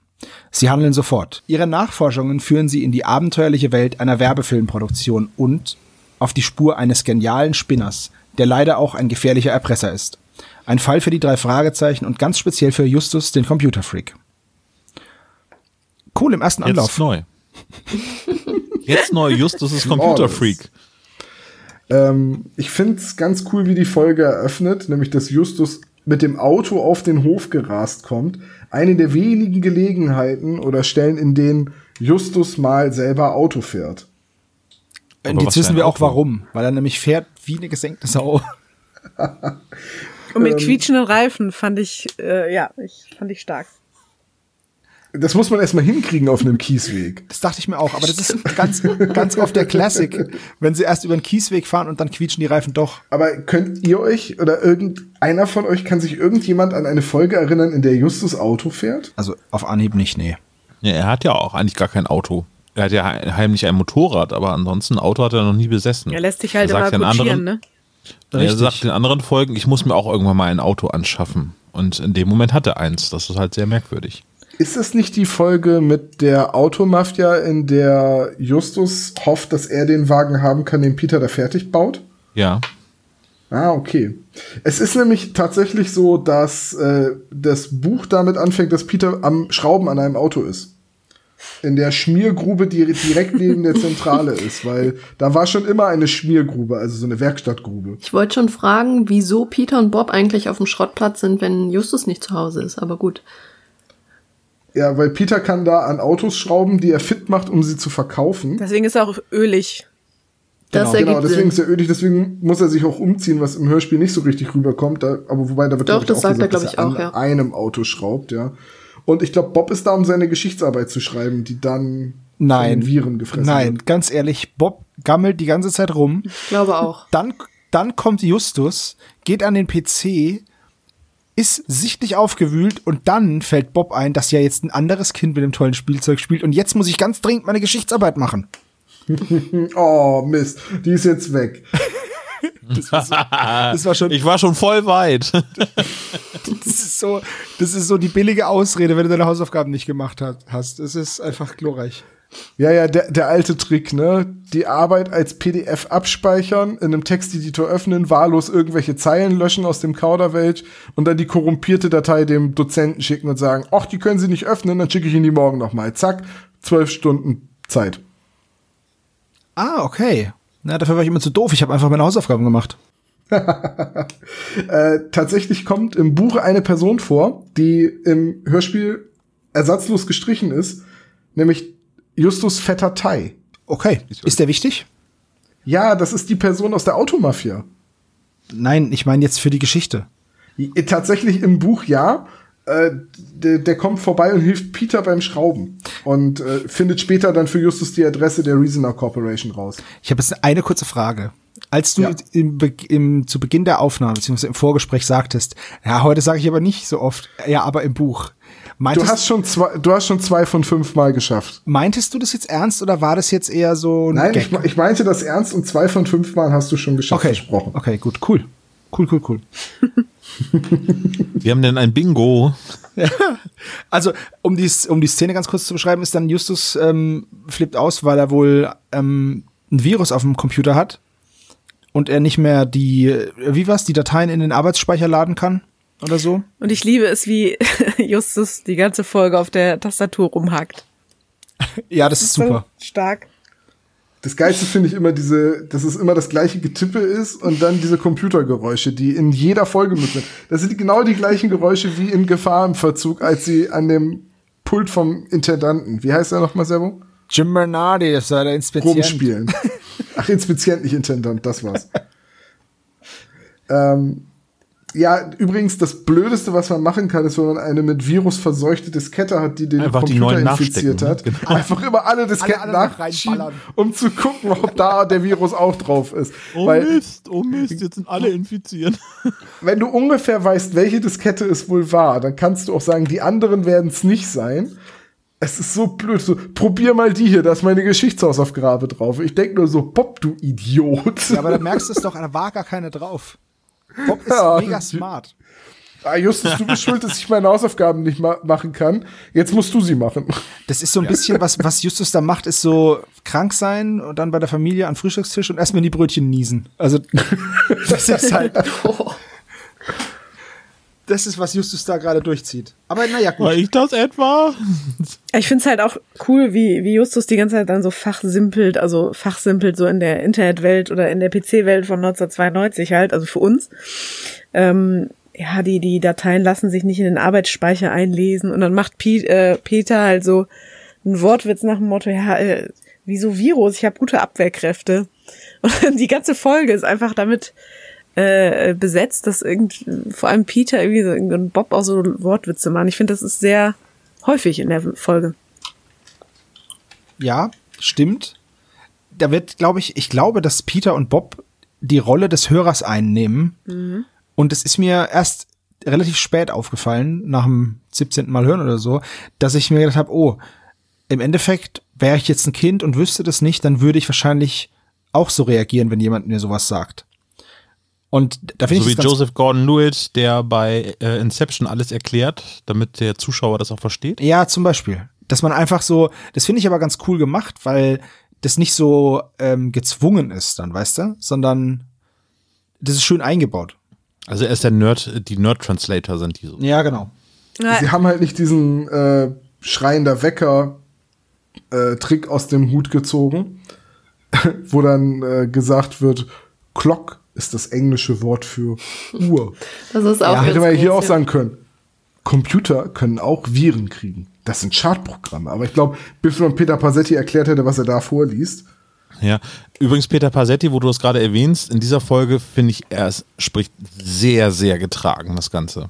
Sie handeln sofort. Ihre Nachforschungen führen sie in die abenteuerliche Welt einer Werbefilmproduktion und auf die Spur eines genialen Spinners, der leider auch ein gefährlicher Erpresser ist. Ein Fall für die drei Fragezeichen und ganz speziell für Justus, den Computerfreak. Cool im ersten jetzt Anlauf. neu. Jetzt neu, Justus ist Computerfreak. Ähm, ich find's ganz cool, wie die Folge eröffnet, nämlich dass Justus mit dem Auto auf den Hof gerast kommt. Eine der wenigen Gelegenheiten oder Stellen, in denen Justus mal selber Auto fährt. Und Aber jetzt wissen wir auch warum, weil er nämlich fährt wie eine gesenkte Sau. Und mit Ähm. quietschenden Reifen fand ich, äh, ja, ich fand ich stark. Das muss man erstmal hinkriegen auf einem Kiesweg. Das dachte ich mir auch, aber das ist ganz, ganz oft der Classic, wenn sie erst über den Kiesweg fahren und dann quietschen die Reifen doch. Aber könnt ihr euch oder irgendeiner von euch kann sich irgendjemand an eine Folge erinnern, in der Justus Auto fährt? Also auf Anhieb nicht, nee. Ja, er hat ja auch eigentlich gar kein Auto. Er hat ja he- heimlich ein Motorrad, aber ansonsten ein Auto hat er noch nie besessen. Er lässt sich halt Er immer kutschieren, anderen, ne? Er Richtig. sagt in anderen Folgen, ich muss mir auch irgendwann mal ein Auto anschaffen. Und in dem Moment hat er eins. Das ist halt sehr merkwürdig. Ist es nicht die Folge mit der Automafia, in der Justus hofft, dass er den Wagen haben kann, den Peter da fertig baut? Ja. Ah, okay. Es ist nämlich tatsächlich so, dass äh, das Buch damit anfängt, dass Peter am Schrauben an einem Auto ist. In der Schmiergrube, die direkt neben der Zentrale ist, weil da war schon immer eine Schmiergrube, also so eine Werkstattgrube. Ich wollte schon fragen, wieso Peter und Bob eigentlich auf dem Schrottplatz sind, wenn Justus nicht zu Hause ist, aber gut. Ja, weil Peter kann da an Autos schrauben, die er fit macht, um sie zu verkaufen. Deswegen ist er auch ölig. Das Genau, ergibt deswegen Sinn. ist er ölig, deswegen muss er sich auch umziehen, was im Hörspiel nicht so richtig rüberkommt. Da, aber wobei, da wird Doch, das auch sagt er, gesagt, glaub dass ich, an auch, ja. einem Auto schraubt, ja. Und ich glaube, Bob ist da, um seine Geschichtsarbeit zu schreiben, die dann Nein. von den Viren gefressen Nein, wird. ganz ehrlich, Bob gammelt die ganze Zeit rum. Ich glaube auch. Dann, dann kommt Justus, geht an den PC, ist sichtlich aufgewühlt und dann fällt Bob ein, dass ja jetzt ein anderes Kind mit dem tollen Spielzeug spielt und jetzt muss ich ganz dringend meine Geschichtsarbeit machen. Oh, Mist, die ist jetzt weg. Das war, so, das war schon, Ich war schon voll weit. das ist so, das ist so die billige Ausrede, wenn du deine Hausaufgaben nicht gemacht hast. Es ist einfach glorreich. Ja, ja, der, der alte Trick, ne? Die Arbeit als PDF abspeichern, in einem Texteditor öffnen, wahllos irgendwelche Zeilen löschen aus dem Kauderwelsch und dann die korrumpierte Datei dem Dozenten schicken und sagen, ach, die können Sie nicht öffnen, dann schicke ich Ihnen die morgen nochmal. Zack, zwölf Stunden Zeit. Ah, okay. Na, dafür war ich immer zu doof. Ich habe einfach meine Hausaufgaben gemacht. Äh, tatsächlich kommt im Buch eine Person vor, die im Hörspiel ersatzlos gestrichen ist, nämlich Justus Vetter Tai. Okay. Ist der wichtig? Ja, das ist die Person aus der Automafia. Nein, ich meine jetzt für die Geschichte. Äh, Tatsächlich im Buch ja. Äh, der, der kommt vorbei und hilft Peter beim Schrauben und äh, findet später dann für Justus die Adresse der Reasoner Corporation raus. Ich habe jetzt eine kurze Frage. Als du Ja. im, im, zu Beginn der Aufnahme, beziehungsweise im Vorgespräch sagtest, ja, heute sage ich aber nicht so oft, ja, aber im Buch. Du Meintest, hast schon zwei, du hast schon zwei von fünf Mal geschafft. meintest du das jetzt ernst oder war das jetzt eher so ein Nein, Gag? ich, ich meinte das ernst und zwei von fünf Mal hast du schon geschafft, okay. versprochen. Okay, gut, cool. Cool, cool, cool. Wir haben denn ein Bingo. Also, um die, um die Szene ganz kurz zu beschreiben, ist dann Justus ähm, flippt aus, weil er wohl ähm, ein Virus auf dem Computer hat und er nicht mehr die, äh, wie war's, die Dateien in den Arbeitsspeicher laden kann oder so. Und ich liebe es, wie Justus die ganze Folge auf der Tastatur rumhackt. Ja, das ist super. So stark. Das Geilste finde ich immer diese, dass es immer das gleiche Getippe ist und dann diese Computergeräusche, die in jeder Folge mit sind. Das sind genau die gleichen Geräusche wie in Gefahr im Verzug, als sie an dem Pult vom Intendanten, wie heißt er nochmal, Servo? Jim Bernardi, das war der Inspizient. Rumspielen. Ach, Inspizient, nicht Intendant, das war's. ähm, ja, übrigens, das Blödeste, was man machen kann, ist, wenn man eine mit Virus verseuchte Diskette hat, die den Einfach Computer infiziert nachstecken, hat. ne? Genau. Einfach immer alle Disketten Alle anderen nachschieben, um zu gucken, ob da der Virus auch drauf ist. Oh Weil, Mist, oh Mist, jetzt sind alle infiziert. wenn du ungefähr weißt, welche Diskette es wohl war, dann kannst du auch sagen, die anderen werden es nicht sein. Es ist so blöd. So, probier mal die hier, da ist meine Geschichtshausaufgabe drauf. Ich denk nur so, Bob, du Idiot. Ja, aber da merkst du es doch, da war gar keine drauf. Bob ist Ja. mega smart. Ah, Justus, du bist schuld, dass ich meine Hausaufgaben nicht ma machen kann. Jetzt musst du sie machen. Das ist so ein bisschen, was, was Justus da macht, ist so krank sein und dann bei der Familie am Frühstückstisch und erstmal in die Brötchen niesen. Also, das ist halt, Oh, das ist, was Justus da gerade durchzieht. Aber naja, War gut. ich das etwa? Ich find's halt auch cool, wie, wie Justus die ganze Zeit dann so fachsimpelt, also fachsimpelt so in der Internetwelt oder in der PC-Welt von 1992 halt, also für uns. Ähm, ja, die, die Dateien lassen sich nicht in den Arbeitsspeicher einlesen und dann macht Pi äh, Peter halt so ein Wortwitz nach dem Motto, ja, äh, wieso Virus? Ich habe gute Abwehrkräfte. Und die ganze Folge ist einfach damit äh, besetzt, dass irgend, vor allem Peter irgendwie so und Bob auch so Wortwitze machen. Ich finde, das ist sehr häufig in der Folge. Ja, stimmt. Da wird, glaube ich, ich glaube, dass Peter und Bob die Rolle des Hörers einnehmen. Mhm. Und es ist mir erst relativ spät aufgefallen, nach dem 17. Mal hören oder so, dass ich mir gedacht habe, oh, im Endeffekt wäre ich jetzt ein Kind und wüsste das nicht, dann würde ich wahrscheinlich auch so reagieren, wenn jemand mir sowas sagt. Und da finde So ich wie Joseph Gordon-Lewitt, der bei äh, Inception alles erklärt, damit der Zuschauer das auch versteht. Ja, zum Beispiel. Dass man einfach so, das finde ich aber ganz cool gemacht, weil das nicht so ähm, gezwungen ist dann, weißt du? Sondern das ist schön eingebaut. Also er ist der Nerd, die Nerd-Translator sind die so. Ja, genau. Sie haben halt nicht diesen äh, schreiender Wecker äh, Trick aus dem Hut gezogen, wo dann äh, gesagt wird, Clock ist das englische Wort für Uhr. Das ist auch Ja, hätte man ja hier auch sagen können, Computer können auch Viren kriegen. Das sind Schadprogramme. Aber ich glaube, bis man Peter Passetti erklärt hätte, was er da vorliest. Ja. Übrigens, Peter Passetti, wo du das gerade erwähnst, in dieser Folge finde ich, er spricht sehr, sehr getragen, das Ganze.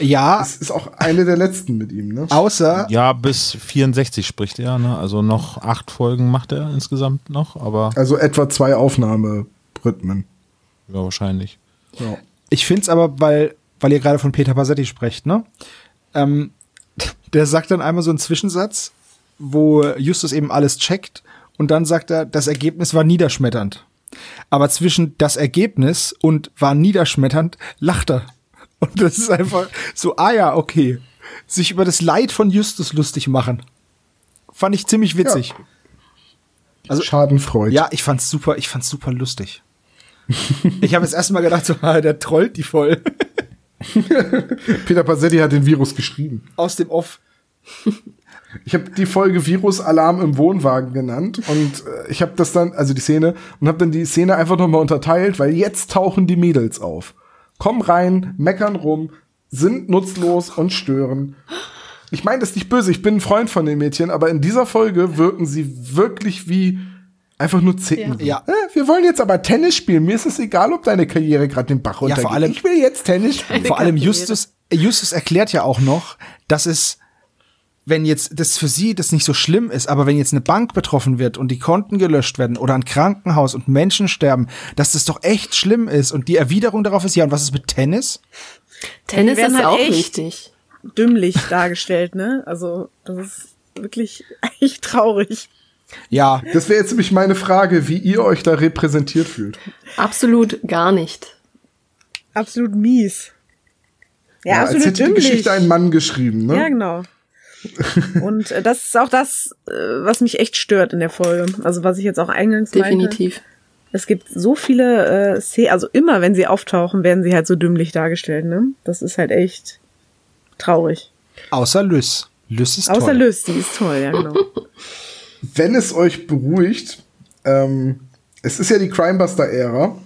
Ja, Es ist auch eine der letzten mit ihm, ne? außer, Ja, bis 64 spricht er, ne? Also noch acht Folgen macht er insgesamt noch, aber Also etwa zwei Aufnahmerhythmen. ja, wahrscheinlich. Ja. ich finde es aber, weil, weil ihr gerade von Peter Passetti sprecht, ne? Ähm, der sagt dann einmal so einen Zwischensatz, wo Justus eben alles checkt und dann sagt er, das Ergebnis war niederschmetternd. Aber zwischen das Ergebnis und war niederschmetternd lacht er. Und das ist einfach so, ah ja, okay. Sich über das Leid von Justus lustig machen. Fand ich ziemlich witzig. Also- Schadenfreude. Ja, ich fand's super, ich fand's super lustig. Ich habe jetzt erstmal gedacht, so, ah, der trollt die voll. Peter Passetti hat den Virus geschrieben. Aus dem Off. Ich habe die Folge Virus-Alarm im Wohnwagen genannt und äh, ich habe das dann, also die Szene, und habe dann die Szene einfach nochmal unterteilt, weil jetzt tauchen die Mädels auf. Kommen rein, meckern rum, sind nutzlos und stören. Ich meine das ist nicht böse, ich bin ein Freund von den Mädchen, aber in dieser Folge wirken sie wirklich wie einfach nur zicken. Ja. Äh, wir wollen jetzt aber Tennis spielen. Mir ist es egal, ob deine Karriere gerade den Bach runtergeht. vor allem- ich will jetzt Tennis spielen. Vor allem Justus, Justus erklärt ja auch noch, dass es, wenn jetzt das für sie das nicht so schlimm ist, aber wenn jetzt eine Bank betroffen wird und die Konten gelöscht werden oder ein Krankenhaus und Menschen sterben, dass das doch echt schlimm ist. Und die Erwiderung darauf ist ja, und was ist mit Tennis? Tennis ist halt auch echt- wichtig. Dümmlich dargestellt, ne? Also, das ist wirklich echt traurig. Ja, Das wäre jetzt nämlich meine Frage, wie ihr euch da repräsentiert fühlt. Absolut gar nicht. Absolut mies. Ja, Ja, als absolut hätte die dümmlich. Geschichte ein Mann geschrieben, ne? Ja, genau. Und äh, das ist auch das, äh, was mich echt stört in der Folge. Also was ich jetzt auch eingangs meinte. Definitiv. Es gibt so viele äh, Szenen, also immer wenn sie auftauchen, werden sie halt so dümmlich dargestellt, ne? Das ist halt echt traurig. außer Lys. Lys ist Außer toll. Lys, die ist toll, ja genau. Wenn es euch beruhigt, ähm, es ist ja die Crimebuster-Ära.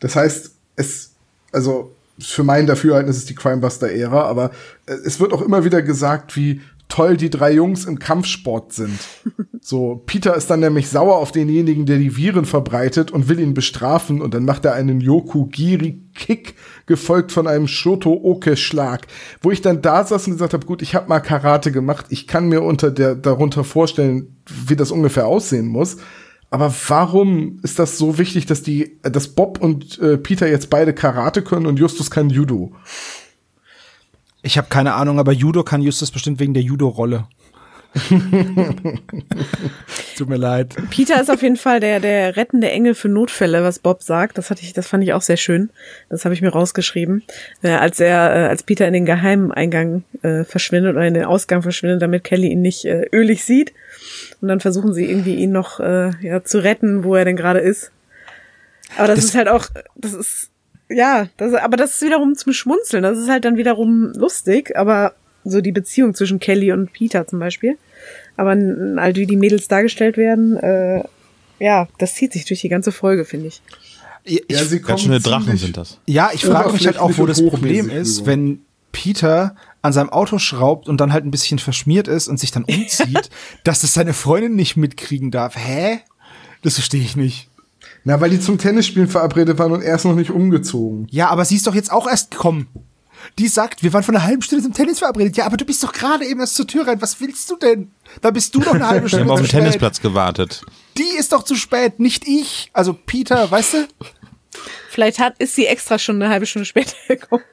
Das heißt, es, also für mein Dafürhalten ist es die Crimebuster-Ära, aber äh, es wird auch immer wieder gesagt, wie toll die drei Jungs im Kampfsport sind. So, Peter ist dann nämlich sauer auf denjenigen, der die Viren verbreitet und will ihn bestrafen und dann macht er einen Yoku-Giri-Kick, gefolgt von einem Shoto-Oke-Schlag, wo ich dann da saß und gesagt habe, gut, ich habe mal Karate gemacht, ich kann mir unter der darunter vorstellen, wie das ungefähr aussehen muss. Aber warum ist das so wichtig, dass die, dass Bob und äh, Peter jetzt beide Karate können und Justus kann Judo? Ich habe keine Ahnung, aber Judo kann Justus bestimmt wegen der Judo-Rolle. Tut mir leid. Peter ist auf jeden Fall der, der rettende Engel für Notfälle, was Bob sagt. Das hatte ich, das fand ich auch sehr schön. Das habe ich mir rausgeschrieben. Äh, als er, äh, als Peter in den geheimen Eingang äh, verschwindet oder in den Ausgang verschwindet, damit Kelly ihn nicht äh, ölig sieht. Und dann versuchen sie irgendwie ihn noch äh, ja, zu retten, wo er denn gerade ist. Aber das, Das- ist halt auch, das ist, ja, das, aber das ist wiederum zum Schmunzeln. Das ist halt dann wiederum lustig, aber so die Beziehung zwischen Kelly und Peter zum Beispiel. Aber halt wie die Mädels dargestellt werden, äh, ja, das zieht sich durch die ganze Folge, finde ich. Ich, Ja, sie Ganz schöne Drachen sind das. Ja, ich frage mich halt auch, wo das Problem ist, wenn Peter an seinem Auto schraubt und dann halt ein bisschen verschmiert ist und sich dann umzieht, dass das seine Freundin nicht mitkriegen darf. Hä? Das verstehe ich nicht. Na, weil die zum Tennisspielen verabredet waren und er ist noch nicht umgezogen. Ja, aber sie ist doch jetzt auch erst gekommen. Die sagt, wir waren vor einer halben Stunde zum Tennis verabredet. Ja, aber du bist doch gerade eben erst zur Tür rein. Was willst du denn? Da bist du doch eine halbe Wir Stunde haben auf dem. Tennisplatz gewartet. Die ist doch zu spät, nicht ich. Also Peter, weißt du? Vielleicht hat, ist sie extra schon eine halbe Stunde später gekommen.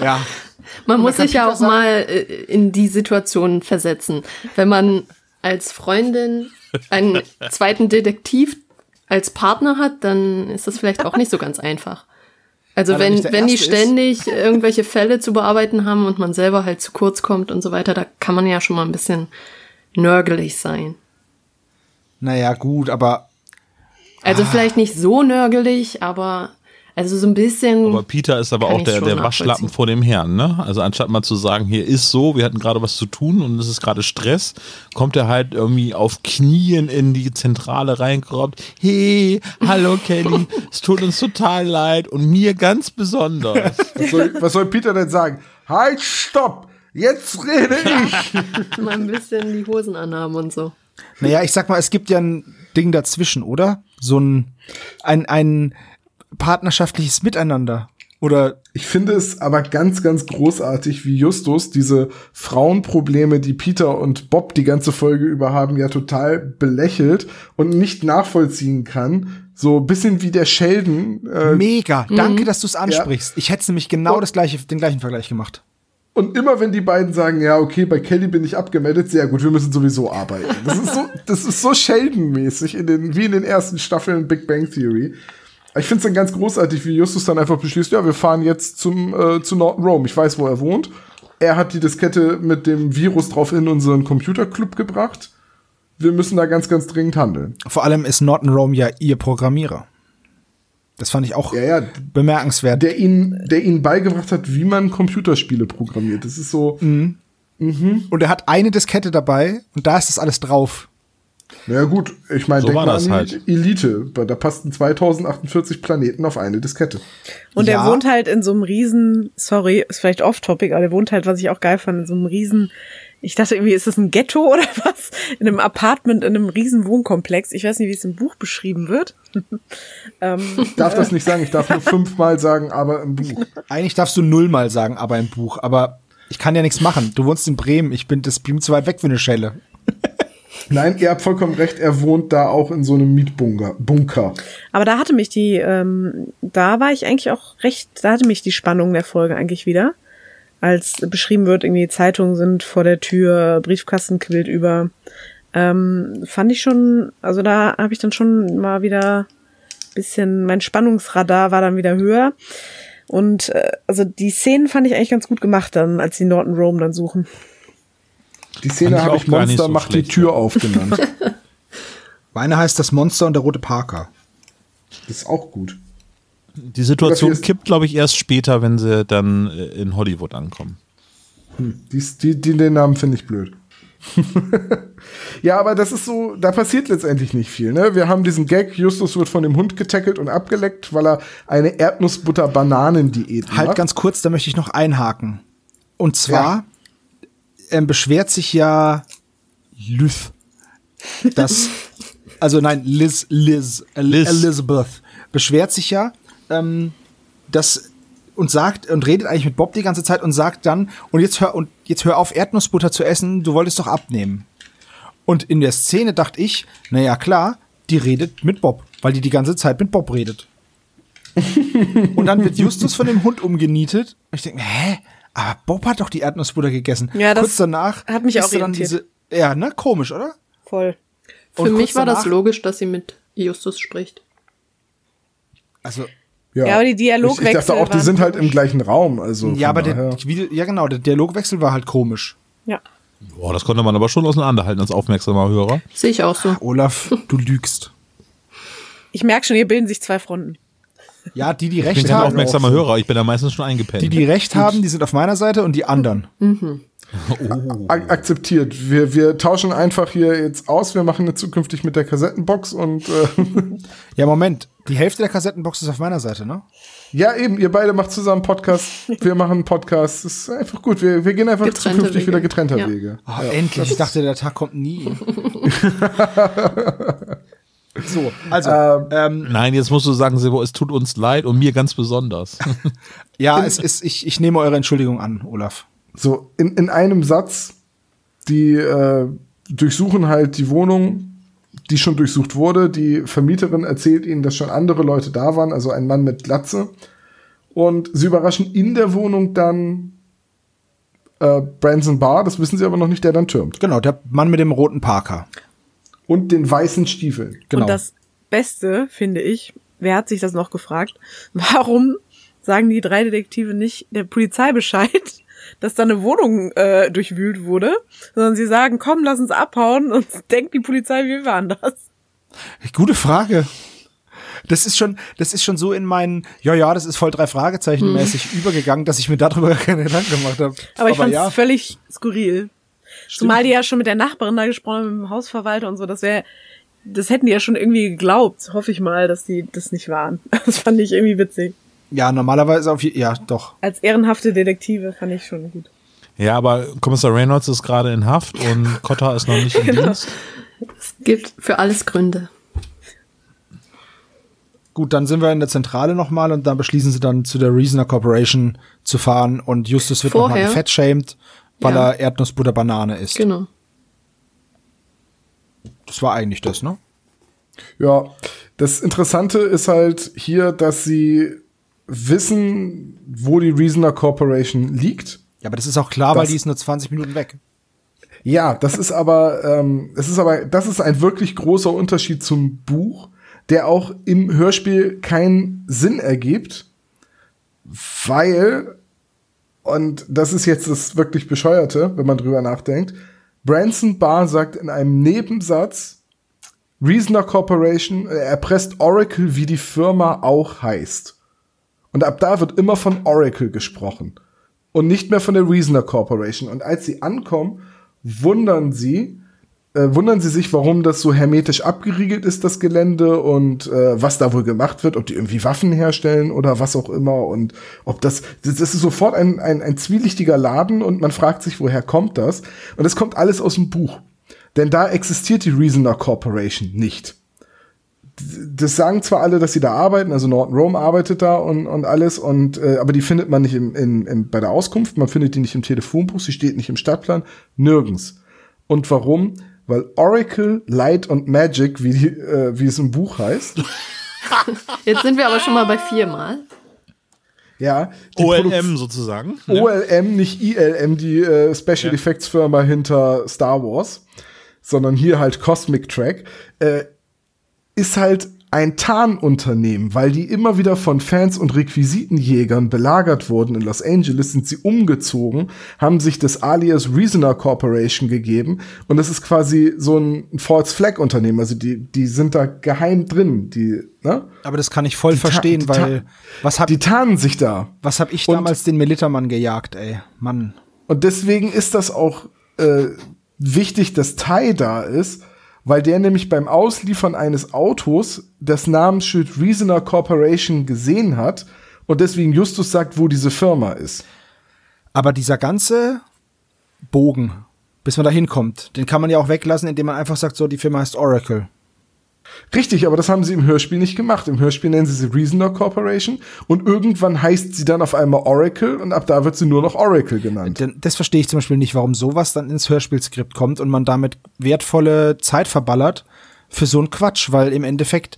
Ja. Man muss sich ja auch sagen- mal äh, in die Situation versetzen. Wenn man als Freundin einen zweiten Detektiv als Partner hat, dann ist das vielleicht auch nicht so ganz einfach. Also Weil wenn, wenn die Erste ist. ständig irgendwelche Fälle zu bearbeiten haben und man selber halt zu kurz kommt und so weiter, da kann man ja schon mal ein bisschen nörgelig sein. Naja, gut, aber Also Ah. vielleicht nicht so nörgelig, aber also so ein bisschen. Aber Peter ist aber auch der, der Waschlappen vor dem Herrn, ne? Also anstatt mal zu sagen, hier ist so, wir hatten gerade was zu tun und es ist gerade Stress, kommt er halt irgendwie auf Knien in die Zentrale reingerobbt. Hey, hallo Kelly, es tut uns total leid und mir ganz besonders. Was soll, was soll Peter denn sagen? Halt, stopp! Jetzt rede ich! mal ein bisschen die Hosen anhaben und so. naja, ich sag mal, es gibt ja ein Ding dazwischen, oder? So ein, ein, ein partnerschaftliches Miteinander. Oder Ich finde es aber ganz, ganz großartig, wie Justus diese Frauenprobleme, die Peter und Bob die ganze Folge über haben, ja total belächelt und nicht nachvollziehen kann. So ein bisschen wie der Sheldon. Äh, mega. Danke, dass du es ansprichst. Ich hätte nämlich genau Und- das gleiche, den gleichen Vergleich gemacht. und immer wenn die beiden sagen, ja, okay, bei Kelly bin ich abgemeldet, sehr gut, wir müssen sowieso arbeiten. Das ist so, das ist so Sheldon-mäßig in den, wie in den ersten Staffeln Big Bang Theory. Ich finde es dann ganz großartig, wie Justus dann einfach beschließt, ja, wir fahren jetzt zum, äh, zu Norton Rome. Ich weiß, wo er wohnt. Er hat die Diskette mit dem Virus drauf in unseren Computerclub gebracht. Wir müssen da ganz, ganz dringend handeln. Vor allem ist Norton Rome ja ihr Programmierer. Das fand ich auch Ja, ja, bemerkenswert. der ihn, der ihn beigebracht hat, wie man Computerspiele programmiert. Das ist so, und er hat eine Diskette dabei und da ist das alles drauf. Na ja, gut, ich meine, So denk mal das an halt. Elite. Da passten 2048 Planeten auf eine Diskette. Und Ja. er wohnt halt in so einem riesen, sorry, ist vielleicht off-topic, aber er wohnt halt, was ich auch geil fand, in so einem riesen, ich dachte irgendwie, ist das ein Ghetto oder was? In einem Apartment, in einem riesen Wohnkomplex. Ich weiß nicht, wie es im Buch beschrieben wird. ähm, Ich darf das nicht sagen, ich darf nur fünfmal sagen, aber im Buch. Eigentlich darfst du nullmal sagen, aber im Buch. Aber ich kann ja nichts machen. Du wohnst in Bremen. Ich bin das bin zu weit weg für eine Schelle. Nein, ihr habt vollkommen recht, er wohnt da auch in so einem Mietbunker. Bunker. aber da hatte mich die, ähm, da war ich eigentlich auch recht, da hatte mich die Spannung der Folge eigentlich wieder. Als beschrieben wird, irgendwie Zeitungen sind vor der Tür, Briefkasten quillt über. Ähm, fand ich schon, also da habe ich dann schon mal wieder bisschen, mein Spannungsradar war dann wieder höher. Und äh, also die Szenen fand ich eigentlich ganz gut gemacht dann, als die Norton Rome dann suchen. Die Szene habe ich Monster so macht schlecht, die Tür ja. auf genannt. Meine heißt das Monster und der rote Parker. Das ist auch gut. Die Situation kippt, glaube ich, erst später, wenn sie dann äh, in Hollywood ankommen. Die, die, die, den Namen finde ich blöd. ja, aber das ist so, da passiert letztendlich nicht viel. Ne? Wir haben diesen Gag, Justus wird von dem Hund getackelt und abgeleckt, weil er eine Erdnussbutter-Bananen-Diät Halt macht. ganz kurz, da möchte ich noch einhaken. Und zwar ähm, beschwert sich ja Liz, dass, also nein, Liz, Liz, Liz. Elizabeth, beschwert sich ja, ähm, dass und sagt und redet eigentlich mit Bob die ganze Zeit und sagt dann und jetzt hör und jetzt hör auf Erdnussbutter zu essen, du wolltest doch abnehmen. Und in der Szene dachte ich, na ja klar, die redet mit Bob, weil die die ganze Zeit mit Bob redet. Und dann wird Justus von dem Hund umgenietet. Und ich denke, hä? Aber Bob hat doch die Erdnussbutter gegessen. Ja, das Kurz danach hat mich auch irritiert. diese, ja, ne, komisch, oder? Voll. Für Und mich war das logisch, dass sie mit Justus spricht. Also, Ja, aber die Ich, ich Dialogwechsel dachte auch, die sind halt im komisch. gleichen Raum. Also ja, von aber der, ja genau, der Dialogwechsel war halt komisch. Ja. Boah, das konnte man aber schon auseinanderhalten als aufmerksamer Hörer. Sehe ich auch so. Olaf, du lügst. Ich merke schon, hier bilden sich zwei Fronten. Ja, die, die Ich bin recht kein haben, aufmerksamer Hörer, ich bin da meistens schon eingepennt. die, die recht haben, die sind auf meiner Seite und die anderen. Ak akzeptiert. Wir, wir tauschen einfach hier jetzt aus. Wir machen jetzt zukünftig mit der Kassettenbox und äh, Ja, Moment. Die Hälfte der Kassettenbox ist auf meiner Seite, ne? ja, eben, ihr beide macht zusammen Podcast. Wir machen einen Podcast. Das ist einfach gut. Wir, wir gehen einfach Getrennte zukünftig Wege. wieder getrennter Ja. Wege. Oh, endlich. Ich dachte, der Tag kommt nie. so, also, ähm, Nein, jetzt musst du sagen, Sebo, es tut uns leid und mir ganz besonders. ja, es ist, ich, ich nehme eure Entschuldigung an, Olaf. So, in, in einem Satz, die äh, durchsuchen halt die Wohnung, die schon durchsucht wurde. Die Vermieterin erzählt ihnen, dass schon andere Leute da waren, also ein Mann mit Glatze. Und sie überraschen in der Wohnung dann äh, Branson Barr, das wissen sie aber noch nicht, der dann türmt. Genau, der Mann mit dem roten Parker. Und den weißen Stiefeln. Genau. Und das Beste, finde ich, wer hat sich das noch gefragt? Warum sagen die drei Detektive nicht der Polizei Bescheid, dass da eine Wohnung äh, durchwühlt wurde, sondern sie sagen, komm, lass uns abhauen und denkt die Polizei, wir waren das. Gute Frage. Das ist schon, das ist schon so in meinen, ja, ja, das ist voll drei Fragezeichen mäßig übergegangen, dass ich mir darüber gar keine Gedanken gemacht habe. Aber ich fand es ja, völlig skurril. Zumal die ja schon mit der Nachbarin da gesprochen haben, mit dem Hausverwalter und so, das wäre, das hätten die ja schon irgendwie geglaubt, hoffe ich mal, dass die das nicht waren. Das fand ich irgendwie witzig. ja, normalerweise auf, ja, doch. Als ehrenhafte Detektive fand ich schon gut. ja, aber Kommissar Reynolds ist gerade in Haft und Cotta ist noch nicht im Dienst. Es gibt für alles Gründe. Gut, dann sind wir in der Zentrale nochmal und dann beschließen sie dann zu der Reasoner Corporation zu fahren und Justus wird nochmal gefettshamed, weil Ja. er Erdnussbutter Banane isst. Genau. Das war eigentlich das, ne? Ja, das Interessante ist halt hier, dass sie wissen, wo die Reasoner Corporation liegt. Ja, aber das ist auch klar, weil Das- die ist nur 20 Minuten weg. Ja, das ist aber, ähm, es ist aber, das ist ein wirklich großer Unterschied zum Buch, der auch im Hörspiel keinen Sinn ergibt, weil, und das ist jetzt das wirklich Bescheuerte, wenn man drüber nachdenkt, Branson Barr sagt in einem Nebensatz, Reasoner Corporation, er erpresst Oracle, wie die Firma auch heißt. Und ab da wird immer von Oracle gesprochen und nicht mehr von der Reasoner Corporation. Und als sie ankommen, wundern sie, äh, wundern sie sich, warum das so hermetisch abgeriegelt ist, das Gelände und äh, was da wohl gemacht wird, ob die irgendwie Waffen herstellen oder was auch immer und ob das, das ist sofort ein, ein, ein zwielichtiger Laden und man fragt sich, woher kommt das? Und es kommt alles aus dem Buch. Denn da existiert die Reasoner Corporation nicht das sagen zwar alle, dass sie da arbeiten, also Norton Rome arbeitet da und, und alles, und äh, aber die findet man nicht im, im, im, bei der Auskunft, man findet die nicht im Telefonbuch, sie steht nicht im Stadtplan, nirgends. Und warum? Weil Oracle, Light und Magic, wie, die, äh, wie es im Buch heißt, Jetzt sind wir aber schon mal bei viermal. ja, die OLM Produk- sozusagen. OLM, nicht ILM, die äh, Special Ja. Effects Firma hinter Star Wars, sondern hier halt Cosmic Track, äh, ist halt ein Tarnunternehmen, weil die immer wieder von Fans und Requisitenjägern belagert wurden in Los Angeles, sind sie umgezogen, haben sich das alias Reasoner Corporation gegeben und das ist quasi so ein False Flag Unternehmen, also die, die sind da geheim drin, die, ne? Aber das kann ich voll Die verstehen, weil was hab, Die tarnen sich da. was hab ich und- damals den Militermann gejagt, ey? Mann. Und deswegen ist das auch äh, wichtig, dass Tai da ist, weil der nämlich beim Ausliefern eines Autos das Namensschild Reasoner Corporation gesehen hat und deswegen Justus sagt, wo diese Firma ist. Aber dieser ganze Bogen, bis man da hinkommt, den kann man ja auch weglassen, indem man einfach sagt, so, die Firma heißt Oracle. Richtig, aber das haben sie im Hörspiel nicht gemacht. Im Hörspiel nennen sie sie Reasoner Corporation und irgendwann heißt sie dann auf einmal Oracle und ab da wird sie nur noch Oracle genannt. Das verstehe ich zum Beispiel nicht, warum sowas dann ins Hörspielskript kommt und man damit wertvolle Zeit verballert für so einen Quatsch, weil im Endeffekt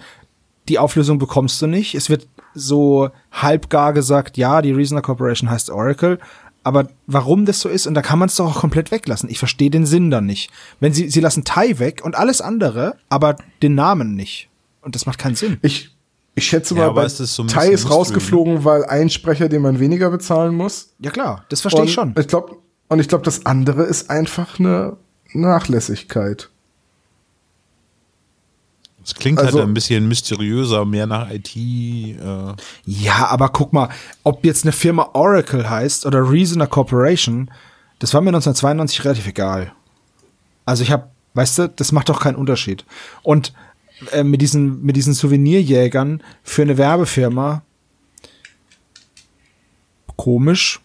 die Auflösung bekommst du nicht. Es wird so halbgar gesagt, ja, die Reasoner Corporation heißt Oracle, aber warum das so ist, und da kann man es doch auch komplett weglassen. Ich verstehe den Sinn dann nicht. Wenn sie, sie lassen Tai weg und alles andere, aber den Namen nicht. Und das macht keinen Sinn. Ich, ich schätze Ja, mal, aber bei ist so Tai ist rausgeflogen, weil ein Sprecher, den man weniger bezahlen muss. Ja klar, das verstehe ich schon. Ich glaube, und ich glaube, das andere ist einfach eine Nachlässigkeit. Es klingt Also- halt ein bisschen mysteriöser, mehr nach IT. Äh, Ja, aber guck mal, ob jetzt eine Firma Oracle heißt oder Reasoner Corporation, Das war mir 1992 relativ egal. Also ich habe, weißt du, das macht doch keinen Unterschied. Und äh, mit diesen mit diesen Souvenirjägern für eine Werbefirma komisch.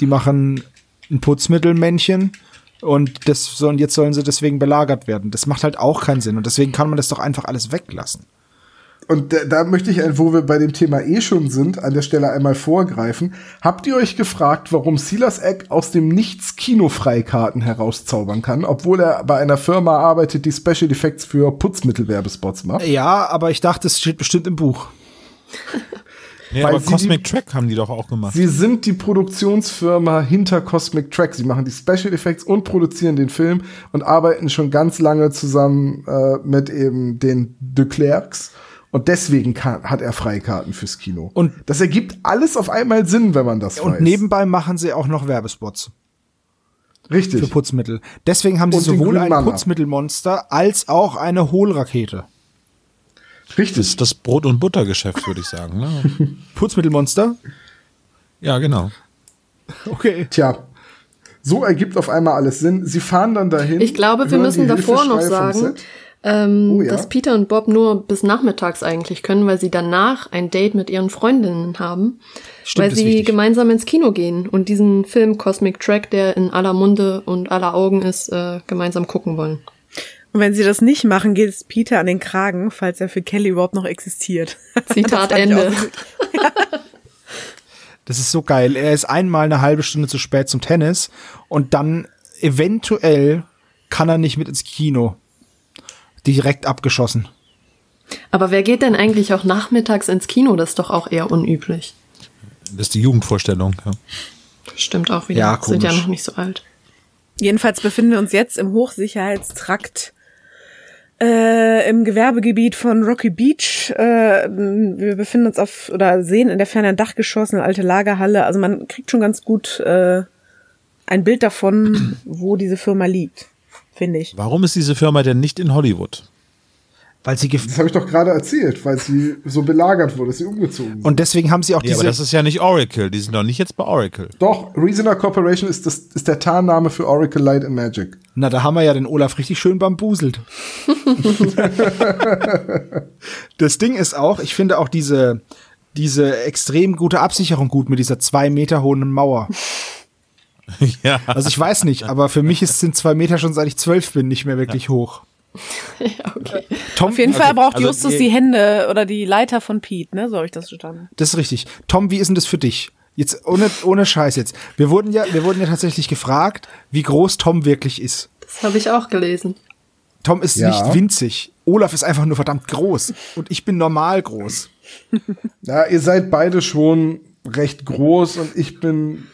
Die machen ein Putzmittelmännchen und das sollen jetzt sollen sie deswegen belagert werden. Das macht halt auch keinen Sinn und deswegen kann man das doch einfach alles weglassen. Und da, da möchte ich, wo wir bei dem Thema eh schon sind, an der Stelle einmal vorgreifen. Habt ihr euch gefragt, warum Silas Eck aus dem Nichts Kinofreikarten herauszaubern kann, obwohl er bei einer Firma arbeitet, die Special Effects für Putzmittelwerbespots macht? Ja, aber ich dachte, es steht bestimmt im Buch. Nee, Weil aber sie Cosmic die- Track haben die doch auch gemacht. Sie sind die Produktionsfirma hinter Cosmic Track. Sie machen die Special Effects und produzieren den Film und arbeiten schon ganz lange zusammen äh, mit eben den De Klerks. Und deswegen kann, hat er Freikarten fürs Kino. Und- das ergibt alles auf einmal Sinn, wenn man das Und weiß. nebenbei machen sie auch noch Werbespots für Richtig. Putzmittel. Deswegen haben sie Und sowohl ein. Putzmittelmonster als auch eine Hohlrakete. Das Richtig. ist das Brot- und Buttergeschäft, würde ich sagen. Ne? Putzmittelmonster? Ja, genau. Okay. Tja. So ergibt auf einmal alles Sinn. Sie fahren dann dahin. Ich glaube, wir müssen davor noch sagen, ähm, Oh ja. dass Peter und Bob nur bis nachmittags eigentlich können, weil sie danach ein Date mit ihren Freundinnen haben, Stimmt, weil sie wichtig. gemeinsam ins Kino gehen und diesen Film Cosmic Track, der in aller Munde und aller Augen ist, äh, gemeinsam gucken wollen. Und wenn sie das nicht machen, geht es Peter an den Kragen, falls er für Kelly überhaupt noch existiert. Zitat Ende. Das ist so geil. Er ist einmal eine halbe Stunde zu spät zum Tennis und dann eventuell kann er nicht mit ins Kino. Direkt abgeschossen. Aber wer geht denn eigentlich auch nachmittags ins Kino? Das ist doch auch eher unüblich. Das ist die Jugendvorstellung. Ja. Stimmt auch wieder. Ja, Sind ja komisch. noch nicht so alt. Jedenfalls befinden wir uns jetzt im Hochsicherheitstrakt äh, im Gewerbegebiet von Rocky Beach. Äh, wir befinden uns auf oder sehen in der Ferne ein Dachgeschoss, eine alte Lagerhalle. Also man kriegt schon ganz gut äh, ein Bild davon, wo diese Firma liegt, finde ich. Warum ist diese Firma denn nicht in Hollywood? Weil sie gef Das habe ich doch gerade erzählt, weil sie so belagert wurde, dass sie umgezogen sind. und deswegen haben sie auch Ja, aber diese das ist ja nicht Oracle. Die sind doch nicht jetzt bei Oracle. Doch, Reasoner Corporation ist, das, ist der Tarnname für Oracle Light and Magic. Na, da haben wir ja den Olaf richtig schön bambuselt. das Ding ist auch, ich finde auch diese, diese extrem gute Absicherung gut mit dieser zwei Meter hohen Mauer. ja. Also ich weiß nicht, aber für mich ist, sind zwei Meter schon seit ich zwölf bin nicht mehr wirklich hoch. ja, okay. Tom, Auf jeden Fall braucht also Justus die Hände oder die Leiter von Pete, ne? So habe ich das verstanden. das ist richtig. Tom, wie ist denn das für dich? Jetzt ohne, ohne Scheiß jetzt. Wir wurden ja, wir wurden ja tatsächlich gefragt, wie groß Tom wirklich ist. Das habe ich auch gelesen. Tom ist Ja. nicht winzig. Olaf ist einfach nur verdammt groß. Und ich bin normal groß. Ja, ihr seid beide schon recht groß und ich bin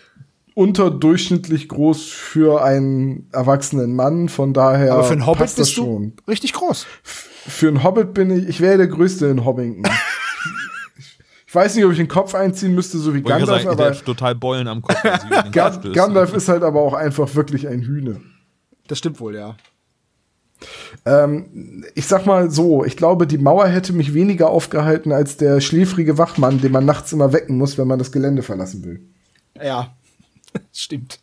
unterdurchschnittlich groß für einen erwachsenen Mann, von daher Aber für einen Hobbit passt das bist du schon. richtig groß. Für einen Hobbit bin ich, ich wäre der Größte in Hobbington. ich weiß nicht, ob ich den Kopf einziehen müsste, so wie Wollte ich Gandalf, sagen, aber total Beulen am Kopf. wenn sie über den Ga Kopf stößt. Gandalf ist halt aber auch einfach wirklich ein Hühne. Das stimmt wohl, ja. Ähm, ich sag mal so, ich glaube, die Mauer hätte mich weniger aufgehalten als der schläfrige Wachmann, den man nachts immer wecken muss, wenn man das Gelände verlassen will. Ja, stimmt.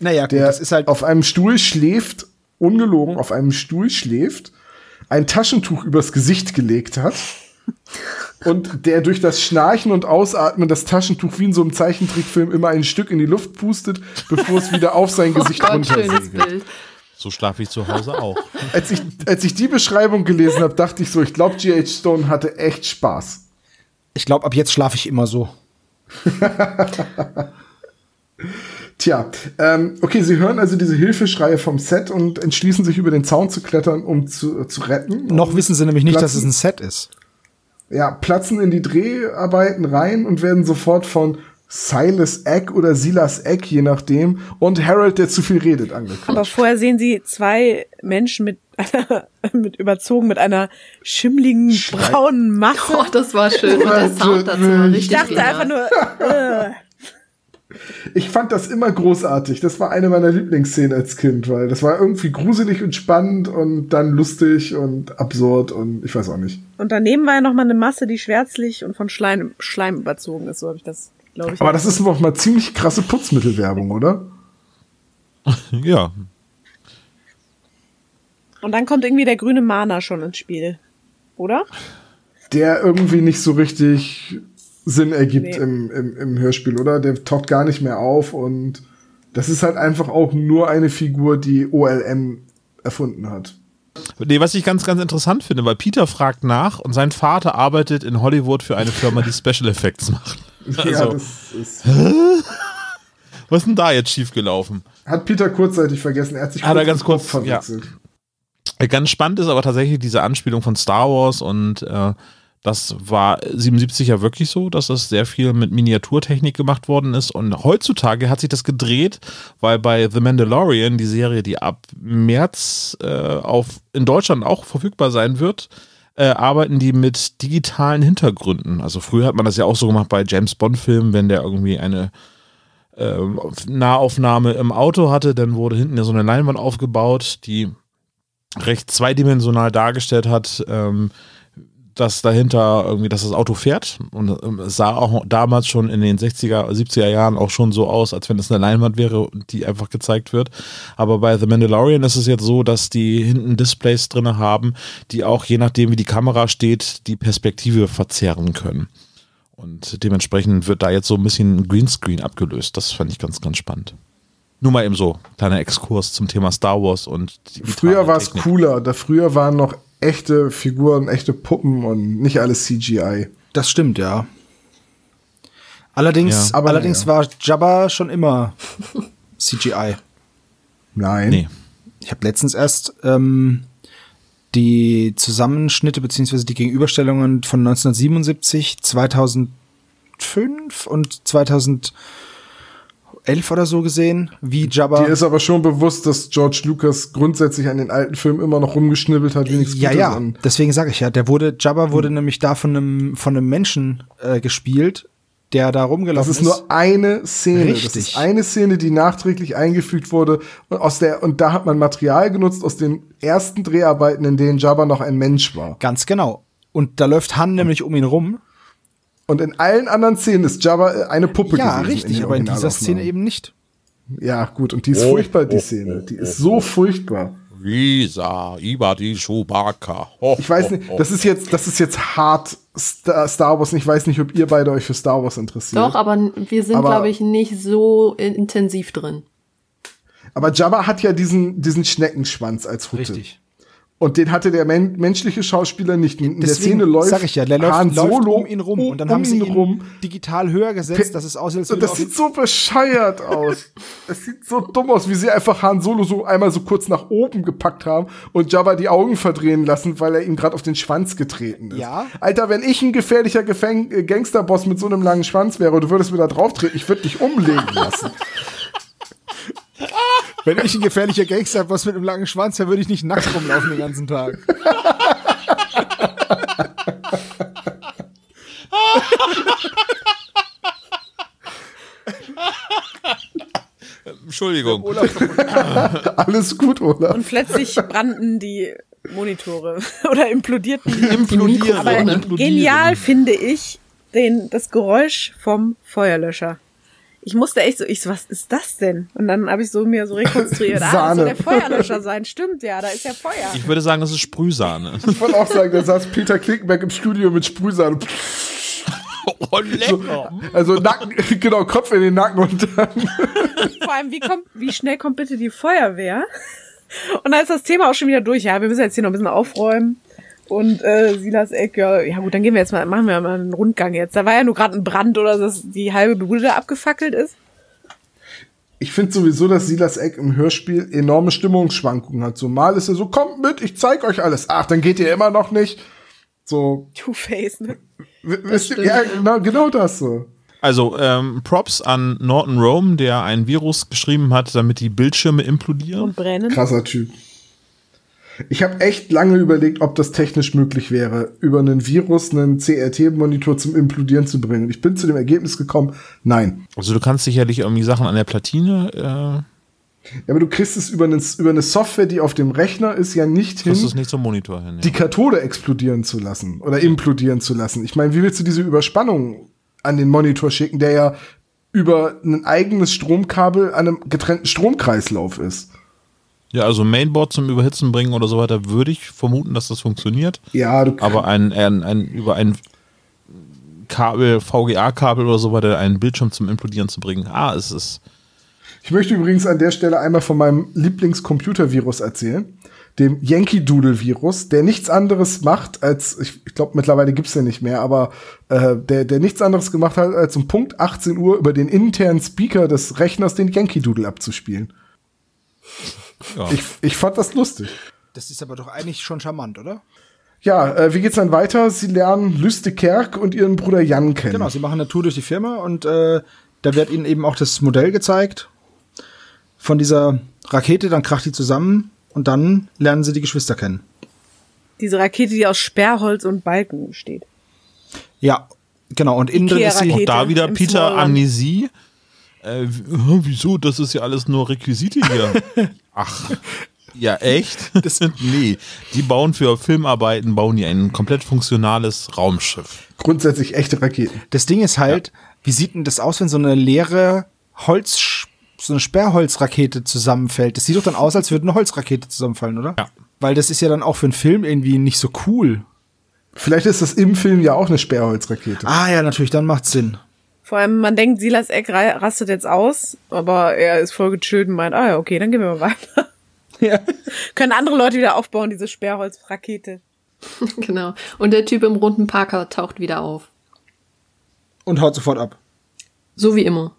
Naja, gut, Der das ist halt. auf einem Stuhl schläft, ungelogen, auf einem Stuhl schläft, ein Taschentuch übers Gesicht gelegt hat und der durch das Schnarchen und Ausatmen das Taschentuch wie in so einem Zeichentrickfilm immer ein Stück in die Luft pustet, bevor es wieder auf sein Gesicht Oh Gott, schönes runtersegelt. So schlafe ich zu Hause auch. Als ich, als ich die Beschreibung gelesen habe, dachte ich so, ich glaube, G.H. Stone hatte echt Spaß. Ich glaube, ab jetzt schlafe ich immer so. Tja, ähm, okay, sie hören also diese Hilfeschreie vom Set und entschließen sich über den Zaun zu klettern, um zu, zu retten. Noch wissen sie nämlich nicht, dass es Platzen. ein Set ist. ja, platzen in die Dreharbeiten rein und werden sofort von Silas Eck oder Silas Eck, je nachdem, und Harold, der zu viel redet, angekündigt. Aber vorher sehen sie zwei Menschen mit einer, mit überzogen mit einer schimmligen braunen Masse. Oh, das war schön. Und der Sound dazu war Ich ich richtig dachte genial. einfach nur, äh, Ich fand das immer großartig. Das war eine meiner Lieblingsszenen als Kind, weil das war irgendwie gruselig und spannend und dann lustig und absurd und ich weiß auch nicht. und daneben war ja noch mal eine Masse, die schwärzlich und von Schleim, Schleim überzogen ist. So habe ich das glaube ich. Aber das ist noch mal ziemlich krasse Putzmittelwerbung, oder? Ja. Und dann kommt irgendwie der grüne Mana schon ins Spiel. Oder? Der irgendwie nicht so richtig Sinn ergibt Nee. im, im, im Hörspiel, oder? Der taucht gar nicht mehr auf und das ist halt einfach auch nur eine Figur, die OLM erfunden hat. Nee, was ich ganz, ganz interessant finde, weil Peter fragt nach und sein Vater arbeitet in Hollywood für eine Firma, die Special Effects macht. Ja, Also, das ist, was ist denn da jetzt schiefgelaufen? hat Peter kurzzeitig vergessen. Er hat sich Hat er ganz kurz, ja. verwechselt. Äh, Ganz spannend ist aber tatsächlich diese Anspielung von Star Wars und äh, das war 77 ja wirklich so, dass das sehr viel mit Miniaturtechnik gemacht worden ist und heutzutage hat sich das gedreht, weil bei The Mandalorian, die Serie, die ab März äh, auf, in Deutschland auch verfügbar sein wird, äh, arbeiten die mit digitalen Hintergründen. Also früher hat man das ja auch so gemacht bei James Bond Filmen, wenn der irgendwie eine ähm, Nahaufnahme im Auto hatte, dann wurde hinten ja so eine Leinwand aufgebaut, die recht zweidimensional dargestellt hat, ähm, dass dahinter irgendwie, dass das Auto fährt. Und ähm, es sah auch damals schon in den 60er, 70er Jahren auch schon so aus, als wenn es eine Leinwand wäre, die einfach gezeigt wird. Aber bei The Mandalorian ist es jetzt so, dass die hinten Displays drin haben, die auch je nachdem, wie die Kamera steht, die Perspektive verzerren können. Und dementsprechend wird da jetzt so ein bisschen Greenscreen abgelöst. Das fand ich ganz, ganz spannend. Nur mal eben so, kleiner Exkurs zum Thema Star Wars und digitale Früher war es cooler. Da früher waren noch echte Figuren, echte Puppen und nicht alles CGI. Das stimmt, ja. Allerdings, Ja. Aber allerdings naja. war Jabba schon immer CGI. Nein. Nee. Ich habe letztens erst ähm, die Zusammenschnitte beziehungsweise die Gegenüberstellungen von 1977, 2005 und 2011 oder so gesehen, wie Jabba. Dir ist aber schon bewusst, dass George Lucas grundsätzlich an den alten Filmen immer noch rumgeschnibbelt hat, wie nichts ja, ja, an. deswegen sage ich ja, der wurde, Jabba wurde nämlich da von einem, von einem Menschen äh, gespielt, der da Das rumgelaufen ist nur eine Szene. Das Richtig. ist eine Szene, die nachträglich eingefügt wurde. Und, aus der, und da hat man Material genutzt aus den ersten Dreharbeiten, in denen Jabba noch ein Mensch war. Ganz genau. Und da läuft Han nämlich um ihn rum. Und in allen anderen Szenen ist Jabba äh, eine Puppe Ja, gewesen. richtig, den aber in dieser. Szene eben nicht. Ja, gut. Und die ist furchtbar, die Szene. Die ist so furchtbar. Visa, Ibadi, Chewbacca. Ho, Ich weiß nicht, das ist jetzt, das ist jetzt hart Star, Wars. Ich weiß nicht, ob ihr beide euch für Star Wars interessiert. Doch, aber wir sind, glaube ich, nicht so intensiv drin. Aber Jabba hat ja diesen, diesen Schneckenschwanz als Hutte. Richtig. Und den hatte der men menschliche Schauspieler nicht. In der Deswegen Szene läuft sag ich ja, der läuft, Han läuft Solo um ihn rum und dann um haben sie ihn ihn rum. digital höher gesetzt, dass es aussieht, als Und das sieht so bescheuert aus. Es sieht so dumm aus, wie sie einfach Han Solo so einmal so kurz nach oben gepackt haben und Jabba die Augen verdrehen lassen, weil er ihm gerade auf den Schwanz getreten ist. Ja. Alter, wenn ich ein gefährlicher Gefäng äh, Gangsterboss mit so einem langen Schwanz wäre, du würdest mir da drauf treten, ich würde dich umlegen lassen. Wenn ich ein gefährlicher Gangster was mit einem langen Schwanz wäre, würde ich nicht nackt rumlaufen den ganzen Tag. Entschuldigung. Alles gut, oder? Und plötzlich brannten die Monitore oder implodierten. Implodieren. Aber Implodieren. genial finde ich den, das Geräusch vom Feuerlöscher. Ich musste echt so, ich so, was ist das denn? Und dann habe ich so mir so rekonstruiert, ah, das soll der Feuerlöscher sein. Stimmt, ja, da ist ja Feuer. Ich würde sagen, das ist Sprühsahne. Ich wollte auch sagen, da saß Peter Klinkenberg im Studio mit Sprühsahne. Oh, lecker. Also Nacken, genau, Kopf in den Nacken und dann. Vor allem, wie, kommt, wie schnell kommt bitte die Feuerwehr? Und da ist das Thema auch schon wieder durch. Ja, wir müssen jetzt hier noch ein bisschen aufräumen. Und äh, Silas Eck, ja, ja gut, dann gehen wir jetzt mal, machen wir mal einen Rundgang jetzt. Da war ja nur gerade ein Brand oder dass die halbe Bude da abgefackelt ist. Ich finde sowieso, dass Silas Eck im Hörspiel enorme Stimmungsschwankungen hat. So mal ist er so, kommt mit, ich zeig euch alles. Ach, dann geht ihr immer noch nicht. So, Two-Face, ne? wisst ihr, ja, genau, genau das so. Also ähm, Props an Norton Rome, der ein Virus geschrieben hat, damit die Bildschirme implodieren. Und brennen. Krasser Typ. Ich habe echt lange überlegt, ob das technisch möglich wäre, über einen Virus einen CRT-Monitor zum Implodieren zu bringen. Ich bin zu dem Ergebnis gekommen, nein. Also du kannst sicherlich irgendwie Sachen an der Platine, äh, Ja, aber du kriegst es über eine, über eine Software, die auf dem Rechner ist, ja nicht hin, kriegst es nicht zum Monitor hin. Ja. die Kathode explodieren zu lassen oder implodieren zu lassen. Ich meine, wie willst du diese Überspannung an den Monitor schicken, der ja über ein eigenes Stromkabel an einem getrennten Stromkreislauf ist. Ja, also Mainboard zum Überhitzen bringen oder so weiter, würde ich vermuten, dass das funktioniert. Ja, du Aber ein, ein, ein über ein Kabel, VGA-Kabel oder so weiter, einen Bildschirm zum Implodieren zu bringen. Ah, es ist. Ich möchte übrigens an der Stelle einmal von meinem Lieblingscomputervirus erzählen, dem Yankee Doodle Virus, der nichts anderes macht als, ich, ich glaube mittlerweile gibt's den nicht mehr, aber äh, der, der nichts anderes gemacht hat, als um Punkt 18 Uhr über den internen Speaker des Rechners den Yankee Doodle abzuspielen. Ja. Ich, ich fand das lustig. Das ist aber doch eigentlich schon charmant, oder? Ja, äh, wie geht's dann weiter? Sie lernen Lüste Kerk und ihren Bruder Jan kennen. Genau, sie machen eine Tour durch die Firma und äh, da wird ihnen eben auch das Modell gezeigt von dieser Rakete, dann kracht die zusammen und dann lernen sie die Geschwister kennen. Diese Rakete, die aus Sperrholz und Balken besteht. Ja, genau. Und innen drin ist sie. Auch da wieder Peter. Amnesie. Äh, wieso? Das ist ja alles nur Requisite hier. Ach. Ja, echt? Das sind, nee. Die bauen für Filmarbeiten, bauen die ein komplett funktionales Raumschiff. Grundsätzlich echte Raketen. Das Ding ist halt, wie sieht denn das aus, wenn so eine leere Holz, so eine Sperrholzrakete zusammenfällt? Das sieht doch dann aus, als würde eine Holzrakete zusammenfallen, oder? Ja. Weil das ist ja dann auch für einen Film irgendwie nicht so cool. Vielleicht ist das im Film ja auch eine Sperrholzrakete. Ah ja, natürlich, dann macht's Sinn. Vor allem, man denkt, Silas Eck ra- rastet jetzt aus, aber er ist voll gechillt und meint, ah ja, okay, dann gehen wir mal weiter. Ja. Können andere Leute wieder aufbauen, diese Sperrholzrakete. Genau. Und der Typ im roten Parker taucht wieder auf. Und haut sofort ab. So wie immer.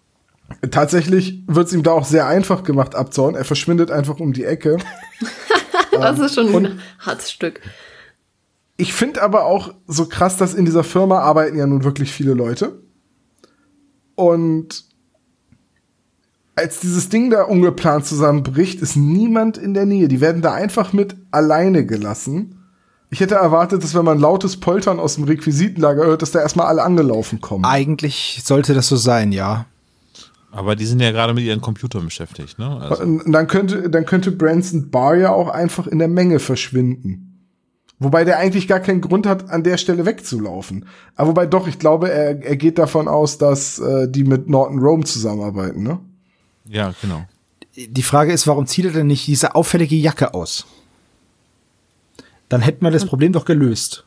Tatsächlich wird's ihm da auch sehr einfach gemacht abzuhauen. Er verschwindet einfach um die Ecke. Das ist schon ein hartes Stück. Ich finde aber auch so krass, dass in dieser Firma arbeiten ja nun wirklich viele Leute. Und als dieses Ding da ungeplant zusammenbricht, ist niemand in der Nähe. Die werden da einfach mit alleine gelassen. Ich hätte erwartet, dass wenn man lautes Poltern aus dem Requisitenlager hört, dass da erstmal alle angelaufen kommen. Eigentlich sollte das so sein, ja. Aber die sind ja gerade mit ihren Computern beschäftigt, ne? Also, dann könnte, dann könnte Branson Barr ja auch einfach in der Menge verschwinden. Wobei der eigentlich gar keinen Grund hat, an der Stelle wegzulaufen. Aber wobei doch, ich glaube, er, er geht davon aus, dass äh, die mit Norton Rome zusammenarbeiten, ne? ja, genau. Die Frage ist, warum zieht er denn nicht diese auffällige Jacke aus? Dann hätten wir das Problem doch gelöst.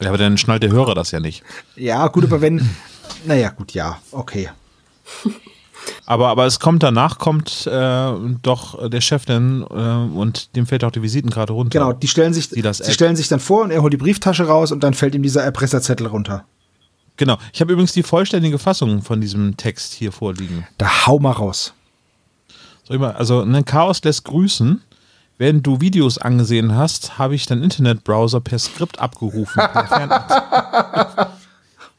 Ja, aber dann schnallt der Hörer das ja nicht. Ja, gut, aber wenn. Naja, gut, ja, okay. Aber, aber es kommt danach, kommt äh, doch der Chef dann äh, und dem fällt auch die Visitenkarte runter. Genau, die stellen sich, Die das sie stellen sich dann vor und er holt die Brieftasche raus und dann fällt ihm dieser Erpresserzettel runter. Genau. Ich habe übrigens die vollständige Fassung von diesem Text hier vorliegen. Da hau mal raus. Soll ich mal, also ein Chaos lässt grüßen. Während du Videos angesehen hast, habe ich deinen Internetbrowser per Skript abgerufen. per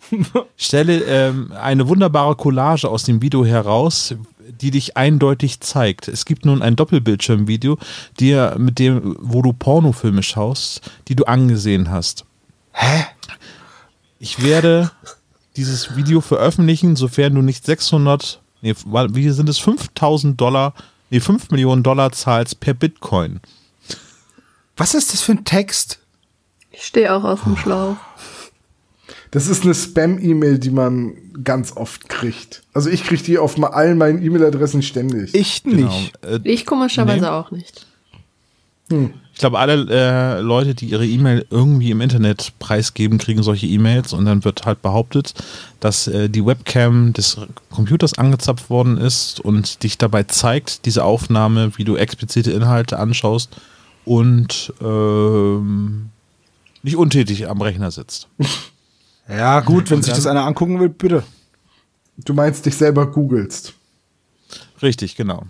Stelle ähm, eine wunderbare Collage aus dem Video heraus, die dich eindeutig zeigt. Es gibt nun ein Doppelbildschirmvideo, dir mit dem, wo du Pornofilme schaust, die du angesehen hast. Hä? Ich werde dieses Video veröffentlichen, sofern du nicht 600, nee, wie sind es, 5000 Dollar, nee, 5 Millionen Dollar zahlst per Bitcoin. Was ist das für ein Text? Ich stehe auch auf dem Schlauch. Das ist eine Spam-E-Mail, die man ganz oft kriegt. Also ich kriege die auf allen meinen E-Mail-Adressen ständig. Ich nicht. Äh, Ich komischerweise Nee. auch nicht. ich glaube, alle äh, Leute, die ihre E-Mail irgendwie im Internet preisgeben, kriegen solche E-Mails und dann wird halt behauptet, dass äh, die Webcam des Computers angezapft worden ist und dich dabei zeigt, diese Aufnahme, wie du explizite Inhalte anschaust und ähm, nicht untätig am Rechner sitzt. Ja, gut, wenn sich das einer angucken will, bitte. Du meinst dich selber googelst. Richtig, genau.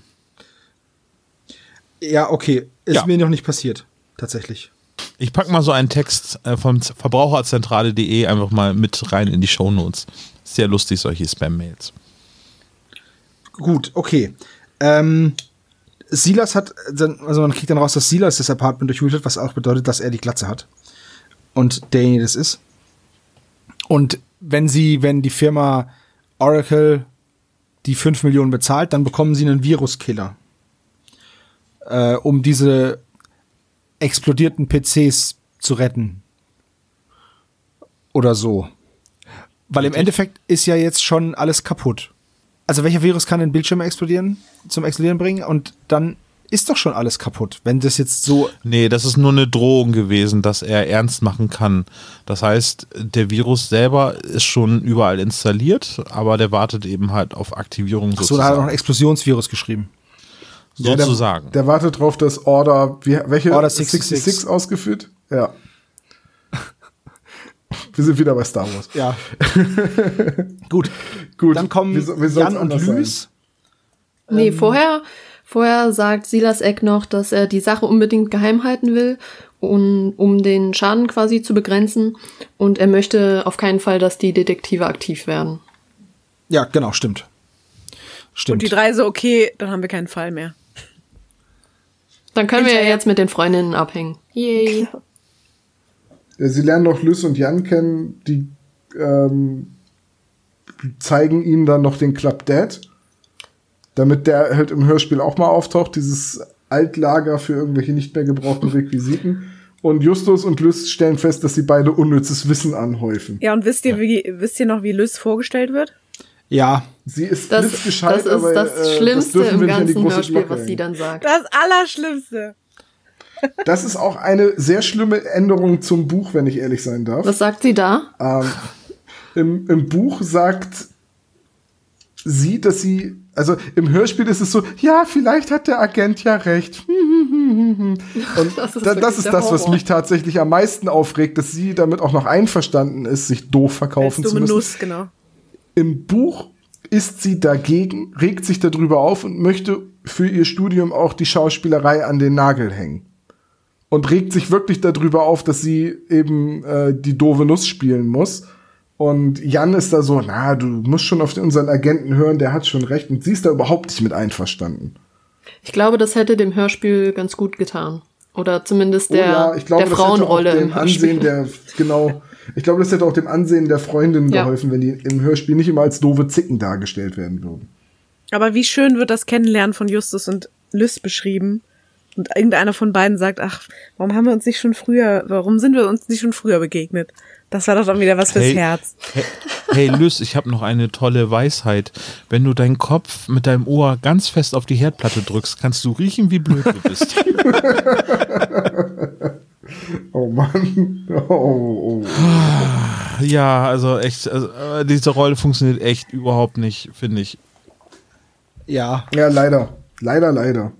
Ja, okay. Ist Ja. mir noch nicht passiert. Tatsächlich. Ich pack mal so einen Text äh, von verbraucherzentrale.de einfach mal mit rein in die Shownotes. Sehr lustig, solche Spam-Mails. Gut, okay. Ähm, Silas hat, dann- also man kriegt dann raus, dass Silas das Apartment durchwühlt, was auch bedeutet, dass er die Glatze hat. Und derjenige das ist. Und wenn sie, wenn die Firma Oracle die 5 Millionen bezahlt, dann bekommen sie einen Viruskiller. Äh, um diese explodierten PCs zu retten. Oder so. Weil im Endeffekt ist ja jetzt schon alles kaputt. Also welcher Virus kann den Bildschirm explodieren, zum Explodieren bringen und dann ist doch schon alles kaputt, wenn das jetzt so. Nee, das ist nur eine Drohung gewesen, dass er ernst machen kann. Das heißt, der Virus selber ist schon überall installiert, aber der wartet eben halt auf Aktivierung Ach so, da hat er noch ein sozusagen. Explosionsvirus geschrieben. Ja, der- sozusagen. Der wartet drauf, dass Order, wie, welche? Order 66. 66 ausgeführt? Ja. Wir sind wieder bei Star Wars. Ja. Gut. Gut. Dann kommen wie soll's Jan und? Lys. Nee, vorher, vorher sagt Silas Eck noch, dass er die Sache unbedingt geheim halten will, um, um den Schaden quasi zu begrenzen. Und er möchte auf keinen Fall, dass die Detektive aktiv werden. Ja, genau, stimmt. Stimmt. Und die drei so, okay, dann haben wir keinen Fall mehr. Dann können wir ja Hinterher- jetzt mit den Freundinnen abhängen. Yay. Ja, Sie lernen noch Lys und Jan kennen, die ähm, zeigen ihnen dann noch den Club Dead, damit der halt im Hörspiel auch mal auftaucht, dieses Altlager für irgendwelche nicht mehr gebrauchten Requisiten. Und Justus und Lys stellen fest, dass sie beide unnützes Wissen anhäufen. Ja, und wisst ihr, wie, wisst ihr noch, wie Lys vorgestellt wird? ja, Sie ist Das, blitzgescheit, das ist aber, das äh, Schlimmste dürfen im ganzen Hörspiel, Glocke was sie dann sagt. Das Allerschlimmste. Das ist auch eine sehr schlimme Änderung zum Buch, wenn ich ehrlich sein darf. Was sagt sie da? Ähm, im, Im Buch sagt sie, dass sie, also im Hörspiel ist es so, ja, vielleicht hat der Agent ja recht. Und Das ist da, das, ist das, was mich tatsächlich am meisten aufregt, dass sie damit auch noch einverstanden ist, sich doof verkaufen zu müssen. Nuss, genau. Im Buch ist sie dagegen, regt sich darüber auf und möchte für ihr Studium auch die Schauspielerei an den Nagel hängen. Und regt sich wirklich darüber auf, dass sie eben äh, die doofe Nuss spielen muss. Und Jan ist da so, na, du musst schon auf unseren Agenten hören, der hat schon recht. Und sie ist da überhaupt nicht mit einverstanden. Ich glaube, das hätte dem Hörspiel ganz gut getan. Oder zumindest der, oh ja, ich glaube, der das hätte auch Frauenrolle dem im Hörspiel. Ansehen der, genau, ich glaube, das hätte auch dem Ansehen der Freundin Ja. geholfen, wenn die im Hörspiel nicht immer als doofe Zicken dargestellt werden würden. Aber wie schön wird das Kennenlernen von Justus und Lys beschrieben. Und irgendeiner von beiden sagt, ach, warum haben wir uns nicht schon früher, warum sind wir uns nicht schon früher begegnet? Das war doch dann wieder was fürs Hey. Herz. Hey, hey Lys, ich habe noch eine tolle Weisheit. Wenn du deinen Kopf mit deinem Ohr ganz fest auf die Herdplatte drückst, kannst du riechen, wie blöd du bist. Oh Mann. Oh, oh, oh. ja, also echt, also, äh, diese Rolle funktioniert echt überhaupt nicht, finde ich. ja. Ja, leider. Leider, leider.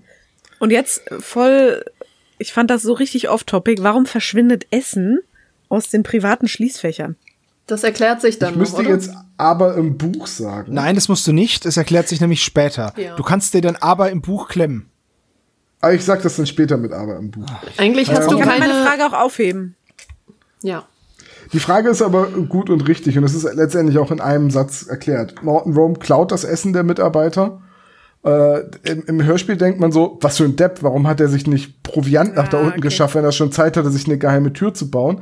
Und jetzt voll, ich fand das so richtig off-topic. Warum verschwindet Essen aus den privaten Schließfächern? Das erklärt sich dann Ich noch, müsste oder? jetzt aber im Buch sagen. Nein, das musst du nicht. Es erklärt sich nämlich später. Ja. Du kannst dir dann aber im Buch klemmen. Aber ich sag das dann später mit aber im Buch. Eigentlich hast Ja. du Ich keine... meine Frage auch aufheben. Ja. Die Frage ist aber gut und richtig und es ist letztendlich auch in einem Satz erklärt. Norton Rome klaut das Essen der Mitarbeiter. Äh, im, Im Hörspiel denkt man so, was für ein Depp, warum hat er sich nicht Proviant nach da Ah, unten okay. geschafft, wenn er schon Zeit hatte, sich eine geheime Tür zu bauen.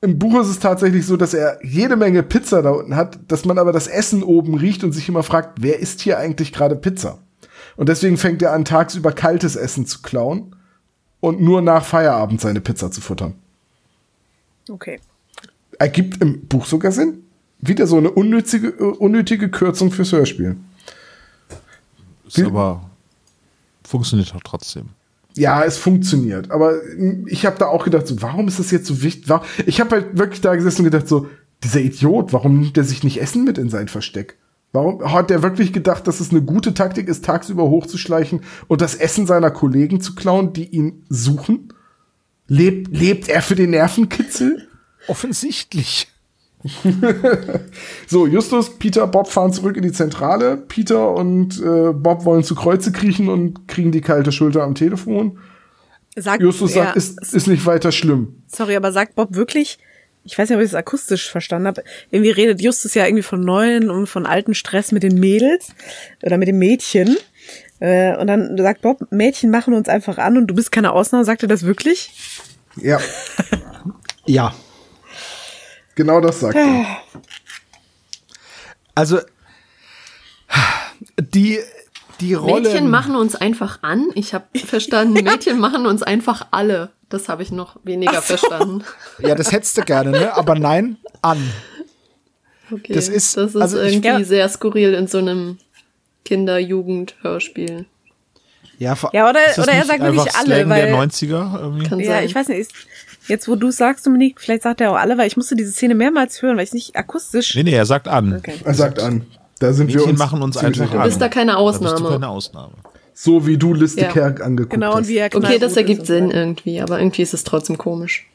Im Buch ist es tatsächlich so, dass er jede Menge Pizza da unten hat, dass man aber das Essen oben riecht und sich immer fragt, wer isst hier eigentlich gerade Pizza? Und deswegen fängt er an, tagsüber kaltes Essen zu klauen und nur nach Feierabend seine Pizza zu futtern. Okay. Ergibt im Buch sogar Sinn. Wieder so eine unnötige, unnötige Kürzung fürs Hörspiel. Ist aber funktioniert doch trotzdem. Ja, es funktioniert. Aber mm, ich habe da auch gedacht, so, warum ist das jetzt so wichtig? Ich habe halt wirklich da gesessen und gedacht, so, dieser Idiot, warum nimmt er sich nicht Essen mit in sein Versteck? Warum hat er wirklich gedacht, dass es eine gute Taktik ist, tagsüber hochzuschleichen und das Essen seiner Kollegen zu klauen, die ihn suchen? Lebt, lebt er für den Nervenkitzel? Offensichtlich. So, Justus, Peter, Bob fahren zurück in die Zentrale. Peter und äh, Bob wollen zu Kreuze kriechen und kriegen die kalte Schulter am Telefon. Sagt, Justus ja, sagt, ist, ist nicht weiter schlimm. Sorry, aber sagt Bob wirklich, ich weiß nicht, ob ich es akustisch verstanden habe, irgendwie redet Justus ja irgendwie von neuen und von alten Stress mit den Mädels oder mit den Mädchen. Äh, und dann sagt Bob, Mädchen machen uns einfach an und du bist keine Ausnahme. Sagt er das wirklich? Ja, Ja. Genau das sagt er. Also die die Rollen Mädchen machen uns einfach an. Ich habe verstanden, Mädchen machen uns einfach alle. Das habe ich noch weniger verstanden. Ja, das hättest du gerne, ne? Aber nein, an. Okay. Das ist- das ist also ich- irgendwie Ja. sehr skurril in so einem Kinder-Jugend-Hörspiel. Ja, vor- Ja, oder, oder er sagt einfach wirklich alle, Slang weil. der 90er irgendwie? Kann Ja, sein. ich weiß nicht. Jetzt, wo du sagst, Dominik, vielleicht sagt er auch alle, weil ich musste diese Szene mehrmals hören, weil ich nicht akustisch. Nee, nee, er sagt an. Okay. Er sagt an. Da sind wir Mädchen uns machen uns einfach an. bist da keine Da bist du Ausnahme. keine Ausnahme. So wie du Liste Ja. Kerk angeguckt Genau, hast. und wie er Okay, knallgut das ergibt Sinn irgendwie, aber irgendwie ist es trotzdem komisch.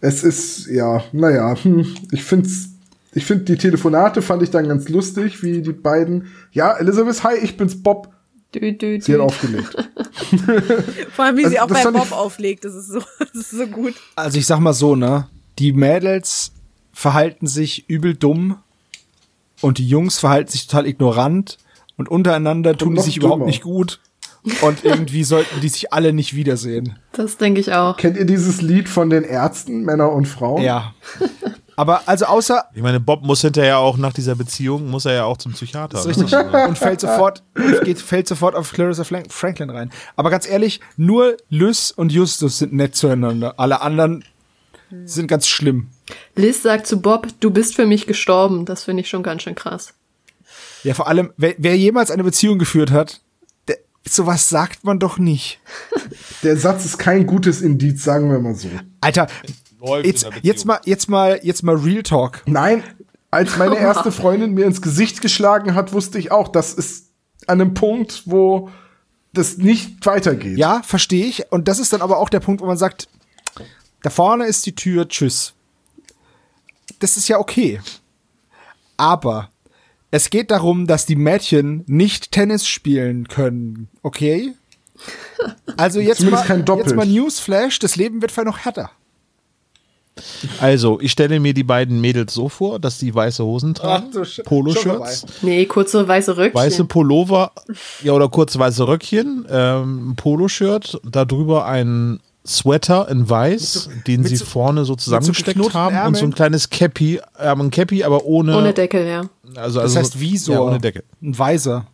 Es ist, ja, naja, hm, ich find's, ich find die Telefonate fand ich dann ganz lustig, wie die beiden, ja, Elizabeth, hi, ich bin's Bob, Dü, dü, sie hat dü. aufgelegt. Vor allem, wie Also, sie auch bei Bob auflegt. Das ist so, das ist so gut. Also ich sag mal so, ne? Die Mädels verhalten sich übel dumm und die Jungs verhalten sich total ignorant und untereinander tun die sich überhaupt dümmer. nicht gut. Und irgendwie sollten die sich alle nicht wiedersehen. Das denke ich auch. Kennt ihr dieses Lied von den Ärzten, Männer und Frauen? Ja. Aber also außer, Ich meine, Bob muss hinterher auch nach dieser Beziehung, muss er ja auch zum Psychiater. Das ist ne? richtig. Und fällt sofort, geht, fällt sofort auf Clarissa Franklin rein. Aber ganz ehrlich, nur Lys und Justus sind nett zueinander. Alle anderen sind ganz schlimm. Liz sagt zu Bob, du bist für mich gestorben. Das finde ich schon ganz schön krass. Ja, vor allem, wer, wer jemals eine Beziehung geführt hat, der, sowas sagt man doch nicht. Der Satz ist kein gutes Indiz, sagen wir mal so. Alter, Läuft jetzt, in der Beziehung. jetzt mal, jetzt mal, jetzt mal Real Talk. Nein, als meine erste Freundin mir ins Gesicht geschlagen hat, wusste ich auch, das ist an einem Punkt, wo das nicht weitergeht. Ja, verstehe ich. Und das ist dann aber auch der Punkt, wo man sagt, da vorne ist die Tür, tschüss. Das ist ja okay. Aber es geht darum, dass die Mädchen nicht Tennis spielen können, okay? Also jetzt mal, Zumindest kein Doppelt. jetzt mal Newsflash, das Leben wird vielleicht noch härter. Also, ich stelle mir die beiden Mädels so vor, dass die weiße Hosen tragen, Ach Poloshirts, Nee, kurze weiße Röckchen. weiße Pullover, ja, oder kurz weiße Röckchen, ähm, ein Poloshirt, darüber ein Sweater in weiß, den mit sie so- vorne so zusammengesteckt geknoteten haben und so ein Ärmeln? kleines Cappy, äh, ein Cappy, aber ohne, Ohne Deckel, ja. also, Das also heißt Visor. Ja, ohne Deckel. Ein Weiser.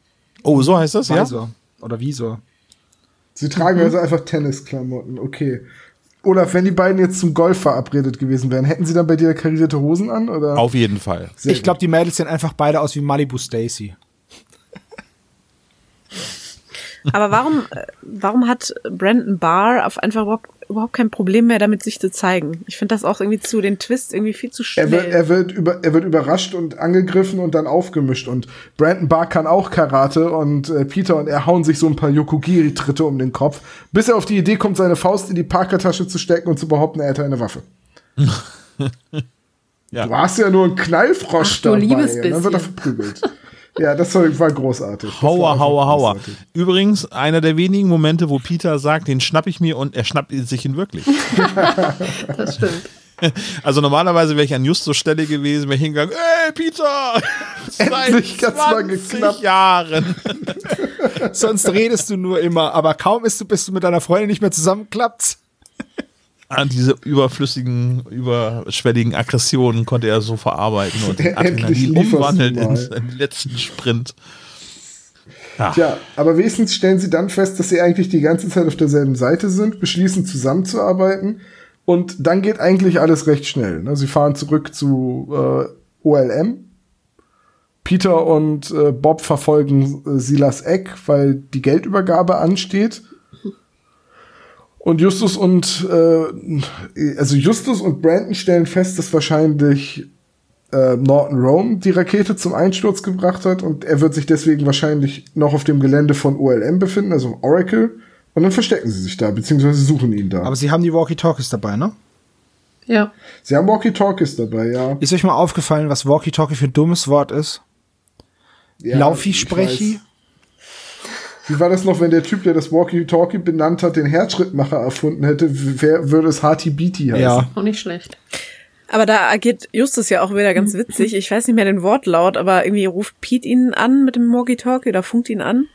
Oh, so heißt das, ja? Visor. Oder Visor. Sie tragen also einfach Tennisklamotten, okay. Olaf, wenn die beiden jetzt zum Golf verabredet gewesen wären, hätten sie dann bei dir karierte Hosen an? Oder? Auf jeden Fall. Sehr ich glaube, die Mädels sehen einfach beide aus wie Malibu Stacy. Aber warum, äh, warum hat Brandon Barr auf einfach überhaupt, überhaupt kein Problem mehr damit, sich zu zeigen? Ich finde das auch irgendwie zu, den Twist irgendwie viel zu Er schnell. wird, er, wird über, er wird überrascht und angegriffen und dann aufgemischt. Und Brandon Barr kann auch Karate und äh, Peter und er hauen sich so ein paar Yokogiri-Tritte um den Kopf, bis er auf die Idee kommt, seine Faust in die Parkertasche zu stecken und zu behaupten, er hätte eine Waffe. Ja. Du hast ja nur einen Knallfrosch Ach, du dabei. liebes Und dann wird er verprügelt. Ja, das war, war großartig. Hauer, hauer, hauer. Übrigens, einer der wenigen Momente, wo Peter sagt, den schnapp ich mir und er schnappt sich ihn wirklich. Das stimmt. Also normalerweise wäre ich an Justus Stelle gewesen, wäre hingegangen, ey Peter! Endlich Seit hat's mal 20 geklappt. Jahren. Sonst redest du nur immer, aber kaum ist du, bist du mit deiner Freundin nicht mehr zusammenklappt. An diese überflüssigen, überschwelligen Aggressionen konnte er so verarbeiten und Adrenalin umwandeln in seinen letzten Sprint. Tja, aber wenigstens stellen sie dann fest, dass sie eigentlich die ganze Zeit auf derselben Seite sind, beschließen zusammenzuarbeiten und dann geht eigentlich alles recht schnell. Ne? Sie fahren zurück zu äh, OLM. Peter und äh, Bob verfolgen äh, Silas Eck, weil die Geldübergabe ansteht. Und Justus und äh, also Justus und Brandon stellen fest, dass wahrscheinlich äh, Norton Rome die Rakete zum Einsturz gebracht hat und er wird sich deswegen wahrscheinlich noch auf dem Gelände von OLM befinden, also Oracle. Und dann verstecken sie sich da, beziehungsweise suchen ihn da. Aber sie haben die Walkie-Talkies dabei, ne? Ja. sie haben Walkie-Talkies dabei, ja. Ist euch mal aufgefallen, was Walkie-Talkie für ein dummes Wort ist? ja Laufi-Sprechi? Wie war das noch, wenn der Typ, der das Walkie-Talkie benannt hat, den Herzschrittmacher erfunden hätte? Wer würde es Hati Beatty heißen? Ja. Auch nicht schlecht. Aber da agiert Justus ja auch wieder ganz witzig. Ich weiß nicht mehr den Wortlaut, aber irgendwie ruft Pete ihn an mit dem Walkie-Talkie oder funkt ihn an.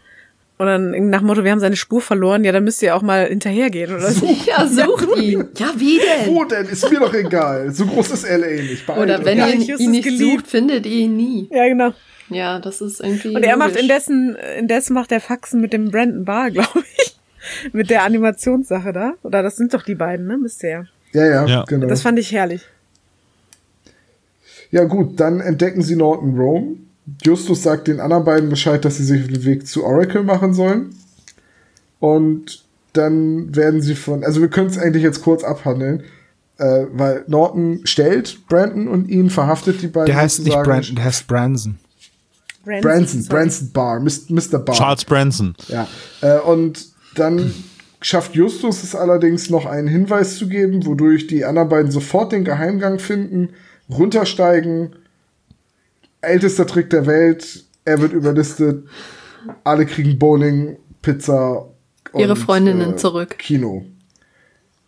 Und dann nach dem Motto, wir haben seine Spur verloren, ja, dann müsst ihr auch mal hinterhergehen oder so. Ja, sucht ihn. Ja, wie denn? Wo denn? Ist mir doch egal. So groß ist LA nicht. Beeilt Oder wenn Ja, ihr ihn es nicht geliebt. sucht, findet ihr ihn nie. Ja, genau. Ja, das ist irgendwie. Und er macht logisch. indessen, indessen macht er Faxen mit dem Brandon Barr, glaube ich. mit der Animationssache da. Oder das sind doch die beiden, ne? Müsste ja. Ja, ja, Ja. genau. Das fand ich herrlich. Ja gut, dann entdecken sie Norton Rome. Justus sagt den anderen beiden Bescheid, dass sie sich auf den Weg zu Oracle machen sollen. Und dann werden sie von, also wir können es eigentlich jetzt kurz abhandeln, äh, weil Norton stellt Brandon und ihn verhaftet die beiden. Der heißt nicht. Brandon, der heißt Branson. Branson, sorry. Branson Barr, Mr. Barr. Charles Branson. Ja, äh, und dann schafft Justus es allerdings noch einen Hinweis zu geben, wodurch die anderen beiden sofort den Geheimgang finden, runtersteigen. Ältester Trick der Welt, er wird überlistet, alle kriegen Bowling, Pizza und Ihre Freundinnen zurück. Kino.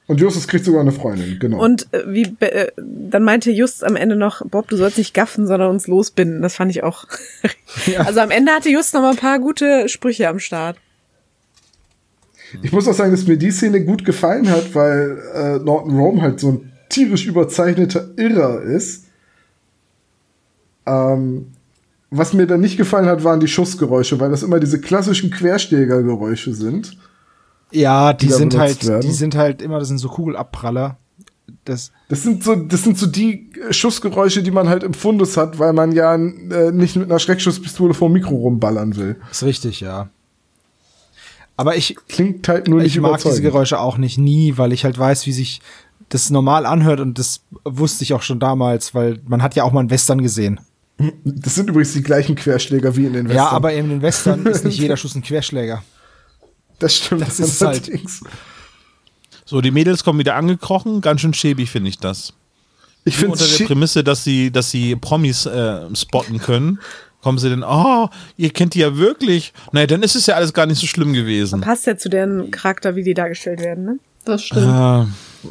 Und Justus kriegt sogar eine Freundin, genau. Und äh, wie be- äh, dann meinte Just am Ende noch, Bob, du sollst nicht gaffen, sondern uns losbinden. Das fand ich auch. Also am Ende hatte Just noch mal ein paar gute Sprüche am Start. Ich muss auch sagen, dass mir die Szene gut gefallen hat, weil äh, Norton Rome halt so ein tierisch überzeichneter Irrer ist. Ähm, was mir dann nicht gefallen hat, waren die Schussgeräusche, weil das immer diese klassischen Querschlägergeräusche sind. Ja, die Die sind halt, werden. die sind halt immer, das sind so Kugelabpraller. Das, Das sind so, das sind so die äh, Schussgeräusche, die man halt im Fundus hat, weil man ja äh, nicht mit einer Schreckschusspistole vor dem Mikro rumballern will. ist richtig, ja. Aber ich, Klingt halt nur nicht ich mag diese. Geräusche auch nicht nie, weil ich halt weiß, wie sich das normal anhört und das wusste ich auch schon damals, weil man hat ja auch mal einen Western gesehen. Das sind übrigens die gleichen Querschläger wie in den Western. Ja, aber in den Western ist nicht jeder Schuss ein Querschläger. das stimmt. das ist halt- allerdings. So, die Mädels kommen wieder angekrochen. Ganz schön schäbig finde ich das. Ich finde unter der Prämisse, dass sie, dass sie Promis äh, spotten können, kommen sie dann, oh, ihr kennt die ja wirklich. Naja, dann ist es ja alles gar nicht so schlimm gewesen. Passt ja zu deren Charakter, wie die dargestellt werden, ne? Das stimmt. Äh,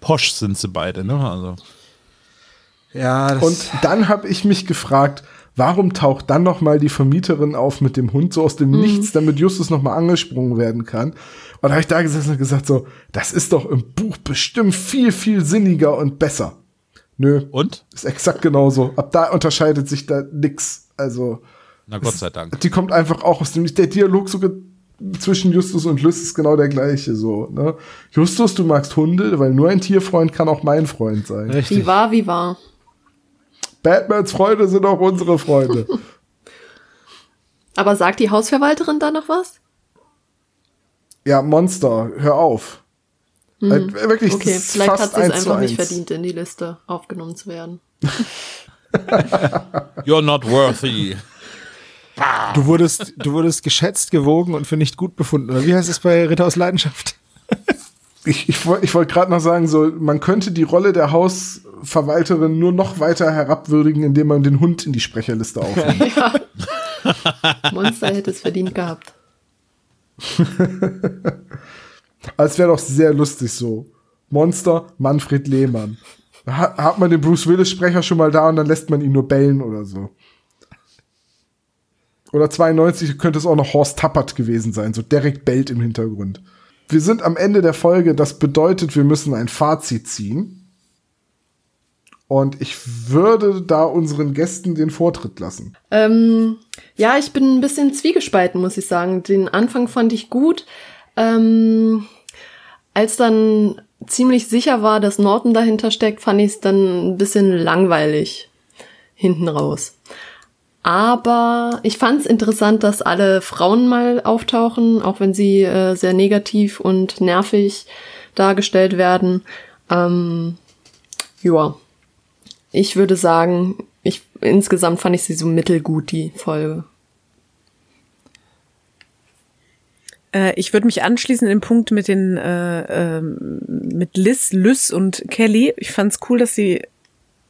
posch sind sie beide, ne? Also. Ja, das Und dann habe ich mich gefragt, warum taucht dann noch mal die Vermieterin auf mit dem Hund so aus dem Nichts, damit Justus noch mal angesprungen werden kann? Und da habe ich da gesessen und gesagt so, das ist doch im Buch bestimmt viel, viel sinniger und besser. Nö, Und? ist exakt genauso. Ab da unterscheidet sich da nix. Also, Na Gott sei Dank. die kommt einfach auch aus dem, der Dialog sogar zwischen Justus und Lys ist genau der gleiche, so, ne? Justus, du magst Hunde, weil nur ein Tierfreund kann auch mein Freund sein. richtig. Wie war, wie war. Batmans Freunde sind auch unsere Freunde. Aber sagt die Hausverwalterin da noch was? Ja, Monster, hör auf. Äh, wirklich, Okay, das ist vielleicht fast hat sie es einfach nicht verdient, in die Liste aufgenommen zu werden. You're not worthy. Du wurdest, du wurdest geschätzt, gewogen und für nicht gut befunden. Oder wie heißt es bei Ritter aus Leidenschaft? Ich, ich, ich wollte gerade noch sagen, so, man könnte die Rolle der Hausverwalterin nur noch weiter herabwürdigen, indem man den Hund in die Sprecherliste aufnimmt. Monster hätte es verdient gehabt. Aber es wäre doch sehr lustig so. Monster, Manfred Lehmann. Ha, hat man den Bruce Willis-Sprecher schon mal da und dann lässt man ihn nur bellen oder so. Oder 92 könnte es auch noch Horst Tappert gewesen sein, so Derek bellt im Hintergrund. Wir sind am Ende der Folge, das bedeutet, wir müssen ein Fazit ziehen. Und ich würde da unseren Gästen den Vortritt lassen. Ähm, ja, ich bin ein bisschen zwiegespalten, muss ich sagen. Den Anfang fand ich gut. Ähm, als dann ziemlich sicher war, dass Norton dahinter steckt, fand ich es dann ein bisschen langweilig hinten raus. Aber ich fand es interessant, dass alle Frauen mal auftauchen, auch wenn sie äh, sehr negativ und nervig dargestellt werden. Ähm, ja, ich würde sagen, ich insgesamt fand ich sie so mittelgut, die Folge. Äh, ich würde mich anschließen den Punkt mit den äh, ähm, mit Liz, Lys und Kelly. Ich fand es cool, dass sie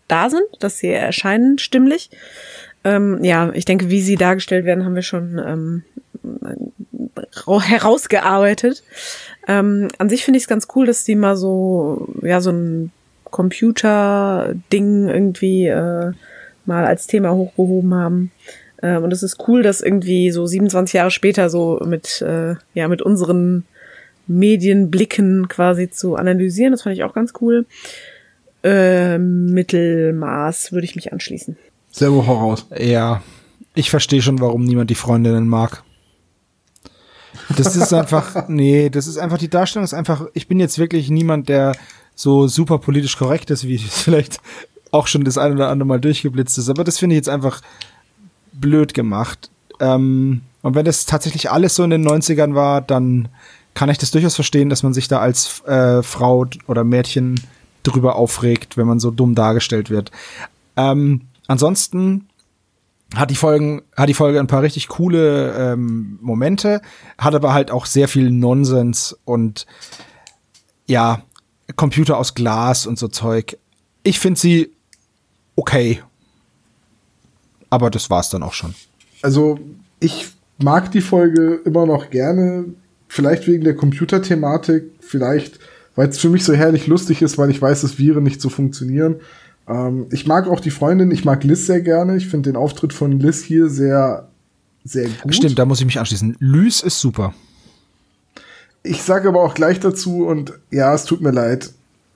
da sind, dass sie erscheinen stimmlich. Ähm, ja, ich denke, wie sie dargestellt werden, haben wir schon ähm, ra- herausgearbeitet. Ähm, an sich finde ich es ganz cool, dass die mal so ja so ein Computer-Ding irgendwie äh, mal als Thema hochgehoben haben. Ähm, und es ist cool, das irgendwie so 27 Jahre später so mit, äh, ja, mit unseren Medienblicken quasi zu analysieren. Das fand ich auch ganz cool. Äh, Mittelmaß würde ich mich anschließen. Servo, hau raus. Ja, ich verstehe schon, warum niemand die Freundinnen mag. Das ist einfach, nee, das ist einfach, die Darstellung ist einfach, ich bin jetzt wirklich niemand, der so super politisch korrekt ist, wie es vielleicht auch schon das ein oder andere Mal durchgeblitzt ist. Aber das finde ich jetzt einfach blöd gemacht. Ähm, und wenn das tatsächlich alles so in den 90ern war, dann kann ich das durchaus verstehen, dass man sich da als äh, Frau oder Mädchen drüber aufregt, wenn man so dumm dargestellt wird. Ähm, ansonsten hat die Folgen, hat die Folge ein paar richtig coole ähm, Momente, hat aber halt auch sehr viel Nonsens und ja, Computer aus Glas und so Zeug. Ich finde sie okay. Aber das war's dann auch schon. Also, ich mag die Folge immer noch gerne. Vielleicht wegen der Computerthematik, vielleicht, weil es für mich so herrlich lustig ist, weil ich weiß, dass Viren nicht so funktionieren. Ähm, ich mag auch die Freundin, ich mag Liz sehr gerne. Ich finde den Auftritt von Liz hier sehr, sehr gut. Stimmt, da muss ich mich anschließen. Lys ist super. Ich sage aber auch gleich dazu, und ja, es tut mir leid,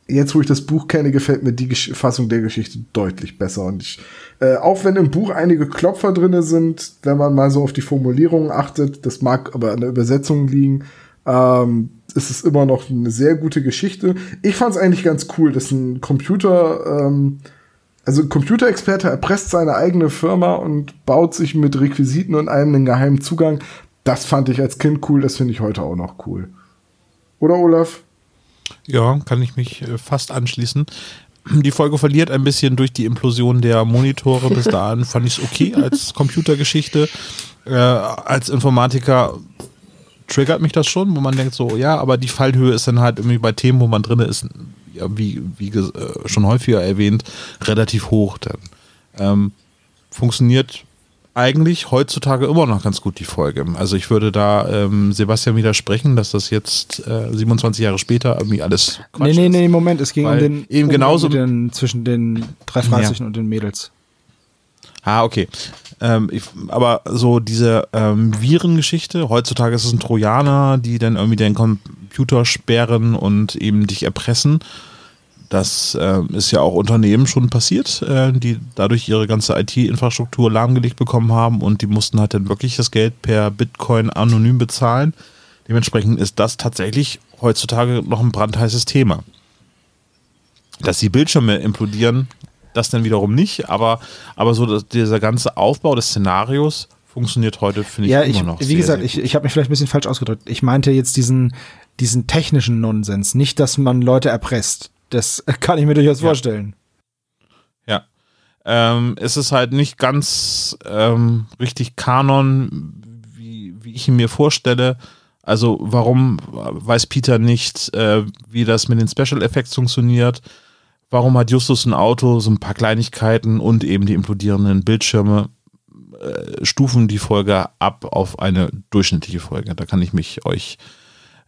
jetzt wo ich das Buch kenne, gefällt mir die Gesch Fassung der Geschichte deutlich besser. Und ich, äh, auch wenn im Buch einige Klopfer drinne sind, wenn man mal so auf die Formulierungen achtet, das mag aber an der Übersetzung liegen, ähm, ist es immer noch eine sehr gute Geschichte. Ich fand es eigentlich ganz cool, dass ein Computer, ähm, also ein Computerexperte erpresst seine eigene Firma und baut sich mit Requisiten und einem einen geheimen Zugang. Das fand ich als Kind cool, das finde ich heute auch noch cool. Oder Olaf? Ja, kann ich mich äh, fast anschließen. Die Folge verliert ein bisschen durch die Implosion der Monitore. Bis dahin fand ich es okay als Computergeschichte. Äh, als Informatiker triggert mich das schon, wo man denkt so, ja, aber die Fallhöhe ist dann halt irgendwie bei Themen, wo man drin ist, ja, wie, wie äh, schon häufiger erwähnt, relativ hoch. Dann ähm, funktioniert eigentlich heutzutage immer noch ganz gut die Folge. Also ich würde da ähm, Sebastian widersprechen, dass das jetzt äh, 27 Jahre später irgendwie alles Quatsch Nee, nee, nee, Moment, es ging um den eben um genauso- den, zwischen den drei Fragezeichen und den Mädels. Ah, okay. Ähm, ich, aber so diese ähm, Virengeschichte, heutzutage ist es ein Trojaner, die dann irgendwie den Computer sperren und eben dich erpressen. Das ähm, ist ja auch Unternehmen schon passiert, äh, die dadurch ihre ganze IT-Infrastruktur lahmgelegt bekommen haben und die mussten halt dann wirklich das Geld per Bitcoin anonym bezahlen. Dementsprechend ist das tatsächlich heutzutage noch ein brandheißes Thema. Dass die Bildschirme implodieren, das dann wiederum nicht, aber, aber so dieser ganze Aufbau des Szenarios funktioniert heute, finde ich, Ja, immer ich, noch. wie sehr, gesagt, sehr ich, ich habe mich vielleicht ein bisschen falsch ausgedrückt. Ich meinte jetzt diesen, diesen technischen Nonsens, nicht, dass man Leute erpresst. Das kann ich mir durchaus Ja. vorstellen. Ja. Ähm, es ist halt nicht ganz ähm, richtig Kanon, wie, wie ich ihn mir vorstelle. Also, warum weiß Peter nicht, äh, wie das mit den Special Effects funktioniert? Warum hat Justus ein Auto, so ein paar Kleinigkeiten und eben die implodierenden Bildschirme äh, stufen die Folge ab auf eine durchschnittliche Folge? Da kann ich mich euch,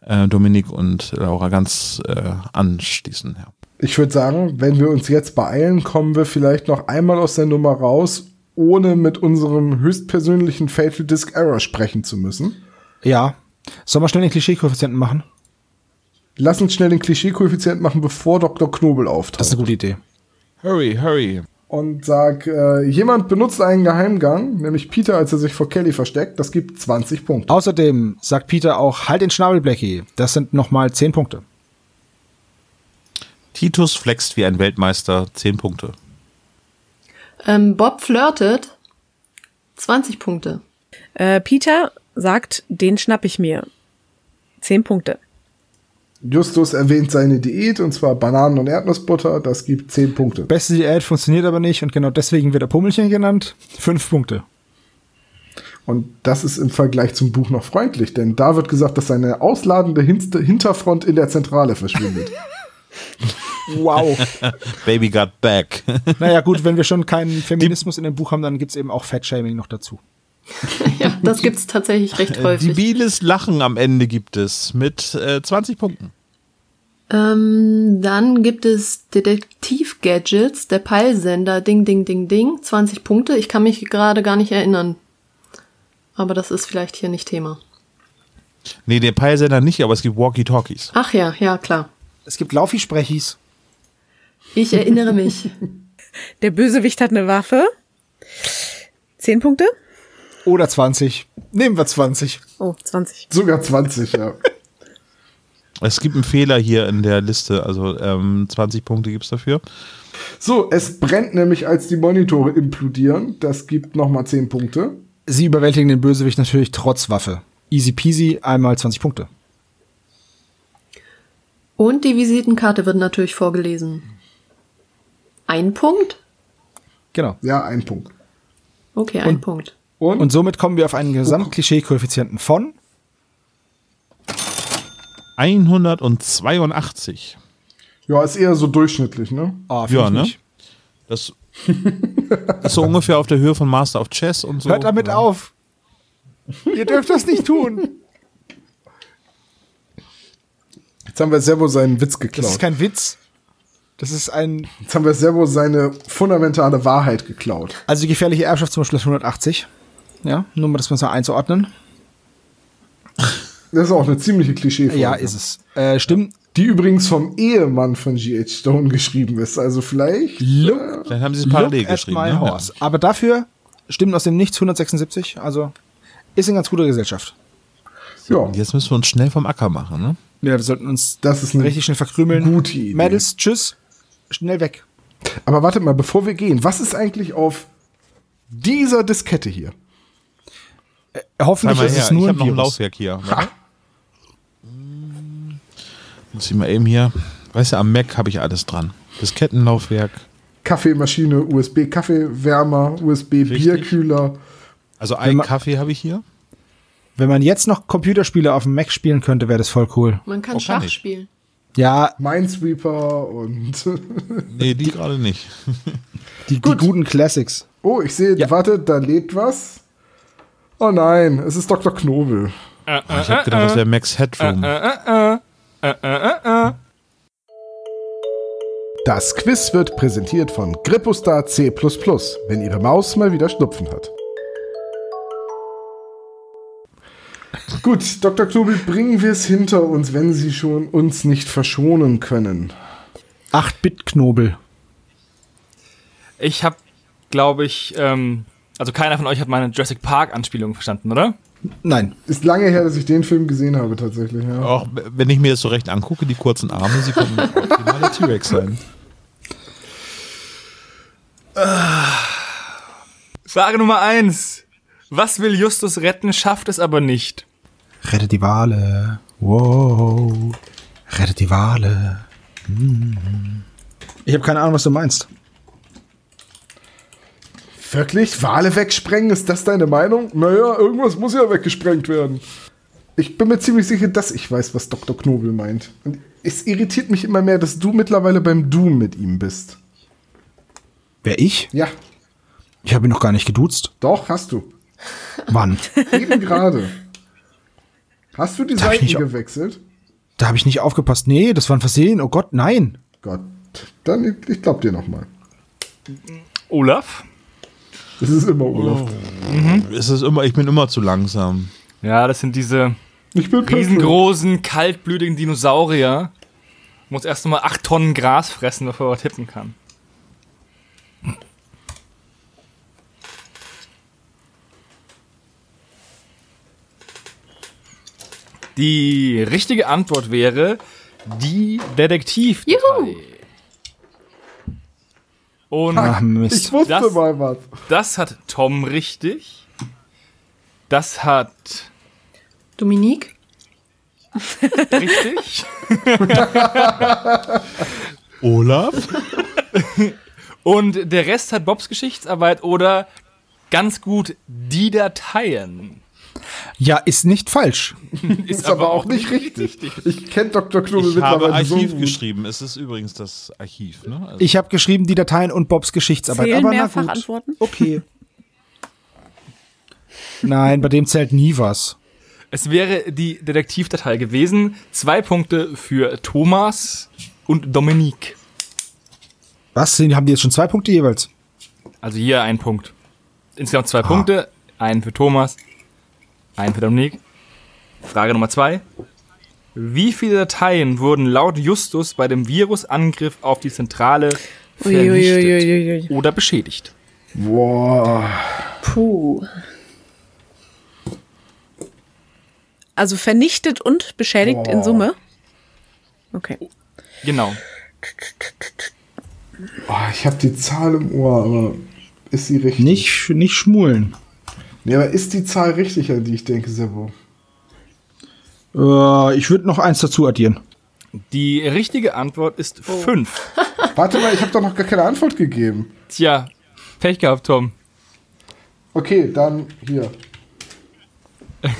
äh, Dominik und Laura, ganz äh, anschließen. Ja. Ich würde sagen, wenn wir uns jetzt beeilen, kommen wir vielleicht noch einmal aus der Nummer raus, ohne mit unserem höchstpersönlichen Fatal Disk Error sprechen zu müssen. Ja. Sollen wir schnell den Klischee-Koeffizienten machen? Lass uns schnell den Klischee-Koeffizient machen, bevor Dr. Knobel auftaucht. Das ist eine gute Idee. Hurry, hurry. Und sag, äh, jemand benutzt einen Geheimgang, nämlich Peter, als er sich vor Kelly versteckt. Das gibt 20 Punkte. Außerdem sagt Peter auch, halt den Schnabel, Blackie. Das sind nochmal 10 Punkte. Titus flext wie ein Weltmeister, 10 Punkte. Ähm, Bob flirtet. 20 Punkte. Äh, Peter sagt, den schnapp ich mir. Zehn Punkte. Justus erwähnt seine Diät, und zwar Bananen und Erdnussbutter. Das gibt 10 Punkte. Beste Diät funktioniert aber nicht und genau deswegen wird er Pummelchen genannt. 5 Punkte. Und das ist im Vergleich zum Buch noch freundlich, denn da wird gesagt, dass seine ausladende Hinterfront in der Zentrale verschwindet. Wow. Baby got back. naja, gut, wenn wir schon keinen Feminismus in dem Buch haben, dann gibt's eben auch Fat-Shaming noch dazu. Ja, das gibt's tatsächlich recht häufig. Debiles Lachen am Ende gibt es mit äh, 20 Punkten. Ähm, dann gibt es Detektiv-Gadgets, der Peilsender, Ding, Ding, Ding, Ding, 20 Punkte. Ich kann mich gerade gar nicht erinnern. Aber das ist vielleicht hier nicht Thema. Nee, der Peilsender nicht, aber es gibt Walkie-Talkies. Ach ja, ja, klar. Es gibt Laufi-Sprechis. Ich erinnere mich. Der Bösewicht hat eine Waffe. Zehn Punkte. Oder 20. Nehmen wir 20. Oh, 20. Sogar 20, ja. Es gibt einen Fehler hier in der Liste, also ähm, 20 Punkte gibt es dafür. So, es brennt nämlich, als die Monitore implodieren. Das gibt nochmal 10 Punkte. Sie überwältigen den Bösewicht natürlich trotz Waffe. Easy peasy, einmal 20 Punkte. Und die Visitenkarte wird natürlich vorgelesen. Ein Punkt? Genau. Ja, ein Punkt. Okay, ein Punkt. Und, Und somit kommen wir auf einen Gesamtklischee-Koeffizienten von 182. ja, ist eher so durchschnittlich, ne? Oh, Ja, ich ne? nicht. Das ist so ungefähr auf der Höhe von Master of Chess und so. Hört damit ja. auf. Ihr dürft das nicht tun. Jetzt haben wir Servo seinen Witz Das geklaut. ist kein Witz. Das ist ein. Jetzt haben wir Servo seine fundamentale Wahrheit geklaut. Also die gefährliche Erbschaft zum Beispiel ist 180. Ja, nur mal das mal einzuordnen. Das ist auch eine ziemliche klischee Ja, ist es. Äh, stimmt. Die übrigens vom Ehemann von G.H. Stone geschrieben ist. Also vielleicht. Look, Dann haben sie es parallel look at geschrieben. my ne? horse. Aber dafür stimmt aus dem Nichts 176. Also ist in ganz guter Gesellschaft. Ja, Jetzt müssen wir uns schnell vom Acker machen, ne? Ja, wir sollten uns das ist richtig schnell verkrümeln. gute Idee. Mädels, tschüss. Schnell weg. Aber wartet mal, bevor wir gehen, was ist eigentlich auf dieser Diskette hier? Hoffentlich Zeig mal ist her, es nur ich ein habe noch ein Virus. Laufwerk hier. Muss ich mal eben hier. Weißt du, am Mac habe ich alles dran. Diskettenlaufwerk. Kaffeemaschine, USB-Kaffeewärmer, USB-Bierkühler. Also einen man- Kaffee habe ich hier. Wenn man jetzt noch Computerspiele auf dem Mac spielen könnte, wäre das voll cool. Man kann Oh, kann Schach ich. spielen. Ja, Minesweeper und. Nee, die gerade nicht. die, die guten Classics. oh, ich sehe, Ja. warte, da lädt was. Oh nein, es ist Dr. Knobel. Ich habe gedacht, das wäre Max Headroom. Das Quiz wird präsentiert von Grippustar C++, wenn Ihre Maus mal wieder Schnupfen hat. Gut, Dr. Knobel, bringen wir es hinter uns, wenn Sie schon uns nicht verschonen können. 8-Bit-Knobel. Ich habe, glaube ich, ähm, also keiner von euch hat meine Jurassic Park-Anspielung verstanden, oder? Nein. Ist lange her, dass ich den Film gesehen habe, tatsächlich. Ja. Auch wenn ich mir das so recht angucke, die kurzen Arme, sie können optimal der T-Rex sein. Frage Nummer eins. Was will Justus retten, schafft es aber nicht? Rette die Wale. Wow. Rette die Wale. Hm. Ich habe keine Ahnung, was du meinst. Wirklich? Wale wegsprengen? Ist das deine Meinung? Naja, irgendwas muss ja weggesprengt werden. Ich bin mir ziemlich sicher, dass ich weiß, was Dr. Knobel meint. Und es irritiert mich immer mehr, dass du mittlerweile beim Du mit ihm bist. Wer ich? Ja, Ich habe ihn noch gar nicht geduzt. doch, hast du. Wann? Eben gerade. Hast du die ich Seiten nicht- gewechselt? Da habe ich nicht aufgepasst. Nee, das war ein Versehen. Oh Gott, nein. Gott, dann ich glaub dir noch mal. Olaf? Das ist immer Olaf. Es ist immer, ich bin immer zu langsam. Ja, das sind diese Ich bin perfekt. riesengroßen, kaltblütigen Dinosaurier. Muss erst mal acht Tonnen Gras fressen, bevor er tippen kann. Die richtige Antwort wäre die Detektiv. Juhu! Und Ach, Ich wusste Das- mal was. das hat Tom richtig. Das hat Dominique? richtig. Olaf? Und der Rest hat Bobs Geschichtsarbeit oder ganz gut die Dateien. Ja, ist nicht falsch. Ist aber auch nicht richtig. Ich kenne Dr. Knobel Ich habe mittlerweile so Archiv gut. geschrieben. Es ist übrigens das Archiv, ne? Also Ich habe geschrieben die Dateien und Bobs Geschichtsarbeit. Zählen aber na mehrfach gut. Antworten? Okay. Nein, bei dem zählt nie was. Es wäre die Detektivdatei gewesen. Zwei Punkte für Thomas und Dominique. Was? Sind- Haben die jetzt schon zwei Punkte jeweils? Also hier ein Punkt. Insgesamt zwei Punkte. Einen für Thomas, einen für Dominique. Frage Nummer zwei. Wie viele Dateien wurden laut Justus bei dem Virusangriff auf die Zentrale vernichtet Uiuiuiui. oder beschädigt? Boah. Puh. Also vernichtet und beschädigt in Boah. Summe. Okay. Genau. Oh, ich habe die Zahl im Ohr, aber ist sie richtig? Nicht, nicht schmulen. Nee, aber ist die Zahl richtig, an die ich denke, Sebo? Äh, ich würde noch eins dazu addieren. Die richtige Antwort ist Oh. 5. Warte mal, ich habe doch noch gar keine Antwort gegeben. Tja, Pech gehabt, Tom. Okay, dann hier.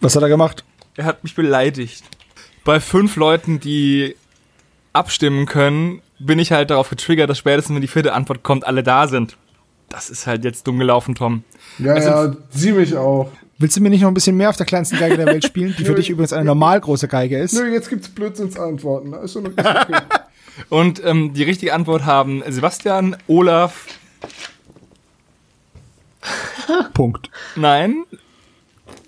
Was hat er gemacht? Er hat mich beleidigt. Bei fünf Leuten, die abstimmen können, bin ich halt darauf getriggert, dass spätestens, wenn die vierte Antwort kommt, alle da sind. Das ist halt jetzt dumm gelaufen, Tom. Ja, Also- ja, sie mich auch. Willst du mir nicht noch ein bisschen mehr auf der kleinsten Geige der Welt spielen, die für dich übrigens eine normal große Geige ist? Nö, jetzt gibt's Blödsinnsantworten. Ist ist okay. Und ähm, die richtige Antwort haben Sebastian, Olaf, Punkt. nein.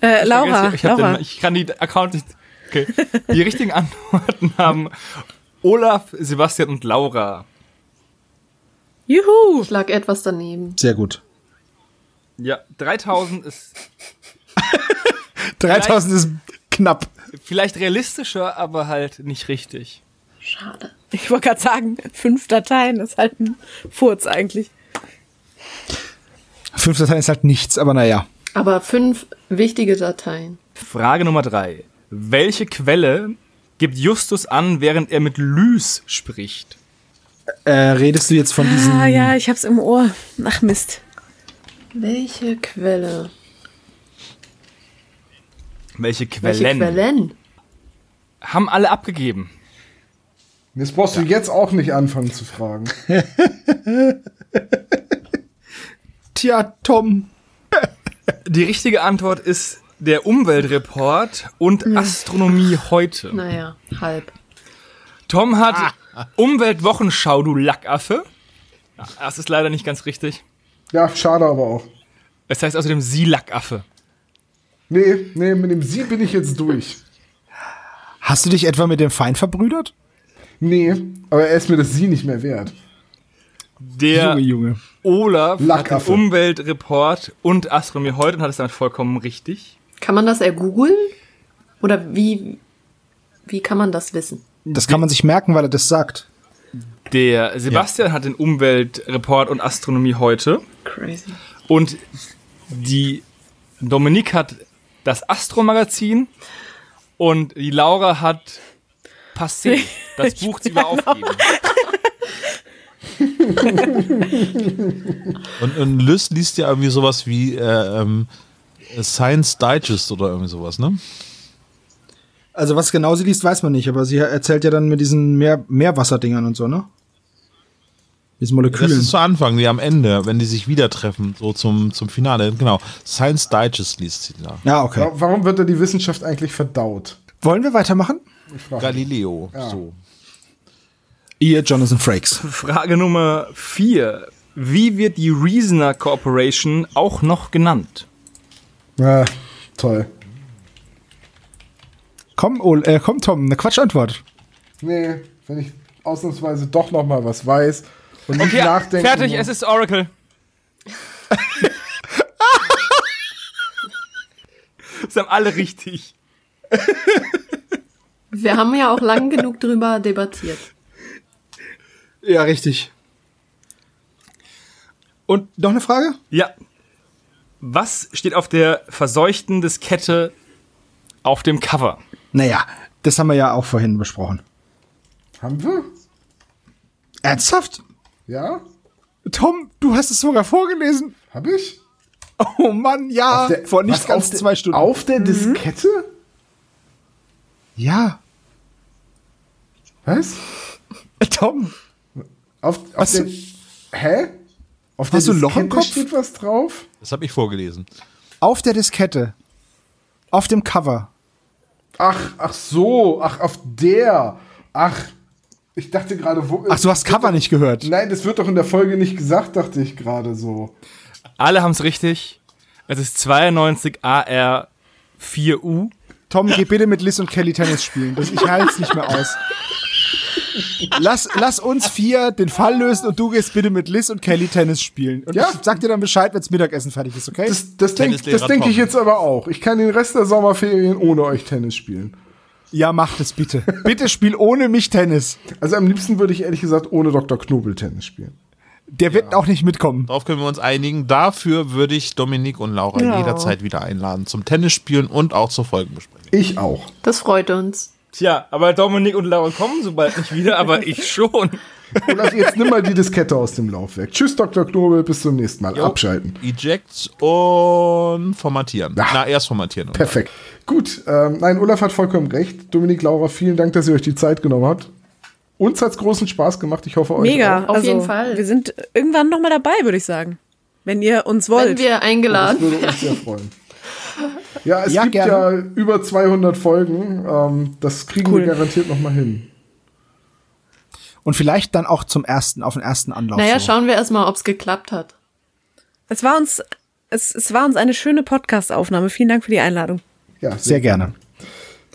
Äh, Laura, ich, Laura. Den, ich kann die Account nicht. Okay. Die richtigen Antworten haben Olaf, Sebastian und Laura. Juhu! Ich lag etwas daneben. Sehr gut. Ja, 3000 ist 3000 ist knapp. vielleicht realistischer, aber halt nicht richtig. Schade. Ich wollte gerade sagen, fünf Dateien ist halt ein Furz eigentlich. Fünf Dateien ist halt nichts, aber naja. Aber fünf wichtige Dateien. Frage Nummer drei. Welche Quelle gibt Justus an, während er mit Lys spricht? Äh, redest du jetzt von diesen. Ah ja, ich hab's im Ohr. Ach Mist. Welche Quelle? Welche Welche Quellen? Quellen? Haben alle abgegeben. Jetzt brauchst du jetzt auch nicht anfangen zu fragen. Tja, Tom. Die richtige Antwort ist der Umweltreport und Astronomie heute. Naja, halb. Tom hat Umweltwochenschau, du Lackaffe. Das ist leider nicht ganz richtig. Ja, schade aber auch. Es heißt außerdem Sie Lackaffe. Nee, nee, mit dem Sie bin ich jetzt durch. Hast du dich etwa mit dem Feind verbrüdert? Nee, aber er ist mir das Sie nicht mehr wert. Der Junge, Junge. Olaf hat den Lackaffe. Umweltreport und Astronomie heute und hat es damit vollkommen richtig. Kann man das ergoogeln? Oder wie, wie kann man das wissen? Das kann man sich merken, weil er das sagt. Der Sebastian hat den Umweltreport und Astronomie heute. Crazy. Und die Dominique hat das Astro-Magazin und die Laura hat Passé, das Buch, die wir aufgeben. Und, und Lys liest ja irgendwie sowas wie äh, ähm, Science Digest oder irgendwie sowas, ne? Also was genau sie liest, weiß man nicht, aber sie erzählt ja dann mit diesen Meer Meerwasserdingern und so, ne? Diesen Das Molekülen. ist zu Anfang, die am Ende, wenn die sich wieder treffen, so zum, zum Finale. Genau. Science Digest liest sie da. Ja, okay. Wa- Warum wird da die Wissenschaft eigentlich verdaut? Wollen wir weitermachen? Galileo. So. Ihr Jonathan Frakes. Frage Nummer 4. Wie wird die Reasoner Corporation auch noch genannt? Ja, toll. Komm, Ol äh, komm Tom, eine Quatschantwort. Nee, wenn ich ausnahmsweise doch noch mal was weiß und nicht Okay, nachdenken fertig, es ist Oracle. das haben alle richtig. Wir haben ja auch lang genug drüber debattiert. Ja, richtig. Und noch eine Frage? Ja. Was steht auf der verseuchten Diskette auf dem Cover? Naja, das haben wir ja auch vorhin besprochen. Haben wir? Ernsthaft? Ja? Tom, du hast es sogar vorgelesen. Hab ich? Oh Mann, ja. Der- vor nicht ganz zwei Stunden. Auf der Diskette? Ja. Was? Tom, Auf, auf Was der, du- hä? Auf Hast der du Loch im Kopf? steht was drauf? Das habe ich vorgelesen. auf der Diskette. Auf dem Cover. Ach, ach so, ach, auf der. Ach, ich dachte gerade, wo. Ach, du hast Cover nicht gehört. Nein, das wird doch in der Folge nicht gesagt, dachte ich gerade so. Alle haben es richtig. Es ist 92 AR 4U. Tom, geh bitte mit Liz und Kelly Tennis spielen. Das, ich halte es nicht mehr aus. Lass, lass uns vier den Fall lösen und du gehst bitte mit Liz und Kelly Tennis spielen. Und Ja. ich sag dir dann Bescheid, wenns Mittagessen fertig ist, okay? Das, das denke das denk ich jetzt aber auch. Ich kann den Rest der Sommerferien ohne euch Tennis spielen. Ja, macht es bitte. Bitte spiel ohne mich Tennis. Also am liebsten würde ich ehrlich gesagt ohne Dr. Knobel Tennis spielen. Der wird auch nicht mitkommen. Darauf können wir uns einigen. Dafür würde ich Dominik und Laura Ja. jederzeit wieder einladen zum Tennisspielen und auch zur Folgenbesprechung. Ich auch. Das freut uns. Tja, aber Dominik und Laura kommen so bald nicht wieder, aber ich schon. Olaf, jetzt nimm mal die Diskette aus dem Laufwerk. Tschüss, Dr. Knobel, bis zum nächsten Mal. Abschalten. Eject und formatieren. Ja. Na, erst formatieren. Perfekt. Gut, ähm, nein, Olaf hat vollkommen recht. Dominik, Laura, vielen Dank, dass ihr euch die Zeit genommen habt. Uns hat's großen Spaß gemacht. Ich hoffe euch Mega. auch. Auf also, jeden Fall. Wir sind irgendwann noch mal dabei, würde ich sagen. Wenn ihr uns Wenn wollt. wir Das eingeladen würde uns sehr freuen. Ja, es Ja, gibt gerne. ja über 200 Folgen. Ähm, das kriegen Cool. wir garantiert noch mal hin. Und vielleicht dann auch zum ersten, auf den ersten Anlauf. Naja, so. schauen wir erstmal, ob es geklappt hat. Es war uns, es, es war uns eine schöne Podcast-Aufnahme. Vielen Dank für die Einladung. Ja, Sehr gerne.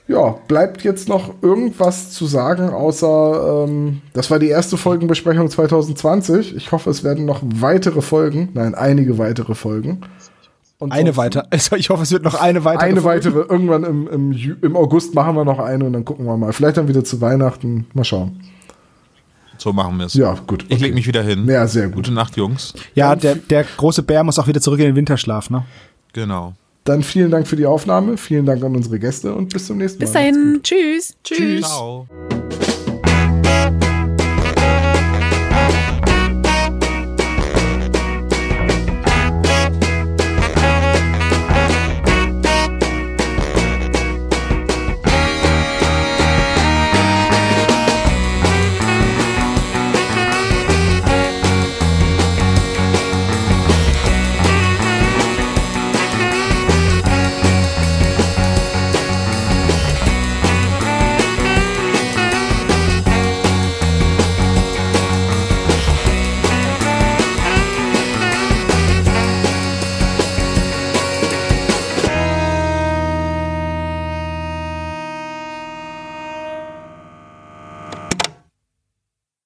Ja, bleibt jetzt noch irgendwas zu sagen, außer ähm, das war die erste Folgenbesprechung 2020. Ich hoffe, es werden noch weitere Folgen, nein, einige weitere Folgen. Und Eine sonst- weiter. Also ich hoffe, es wird noch eine weitere. Eine Folge. weitere, irgendwann im, im, im August machen wir noch eine und dann gucken wir mal. Vielleicht dann wieder zu Weihnachten. Mal schauen. So machen wir es. Ja, gut. Ich leg mich wieder hin. Ja, sehr gut. Gute Nacht, Jungs. Ja, der, der große Bär muss auch wieder zurück in den Winterschlaf, ne? Genau. Dann vielen Dank für die Aufnahme, vielen Dank an unsere Gäste und bis zum nächsten Bis Mal. dahin. Tschüss. Tschüss. Ciao.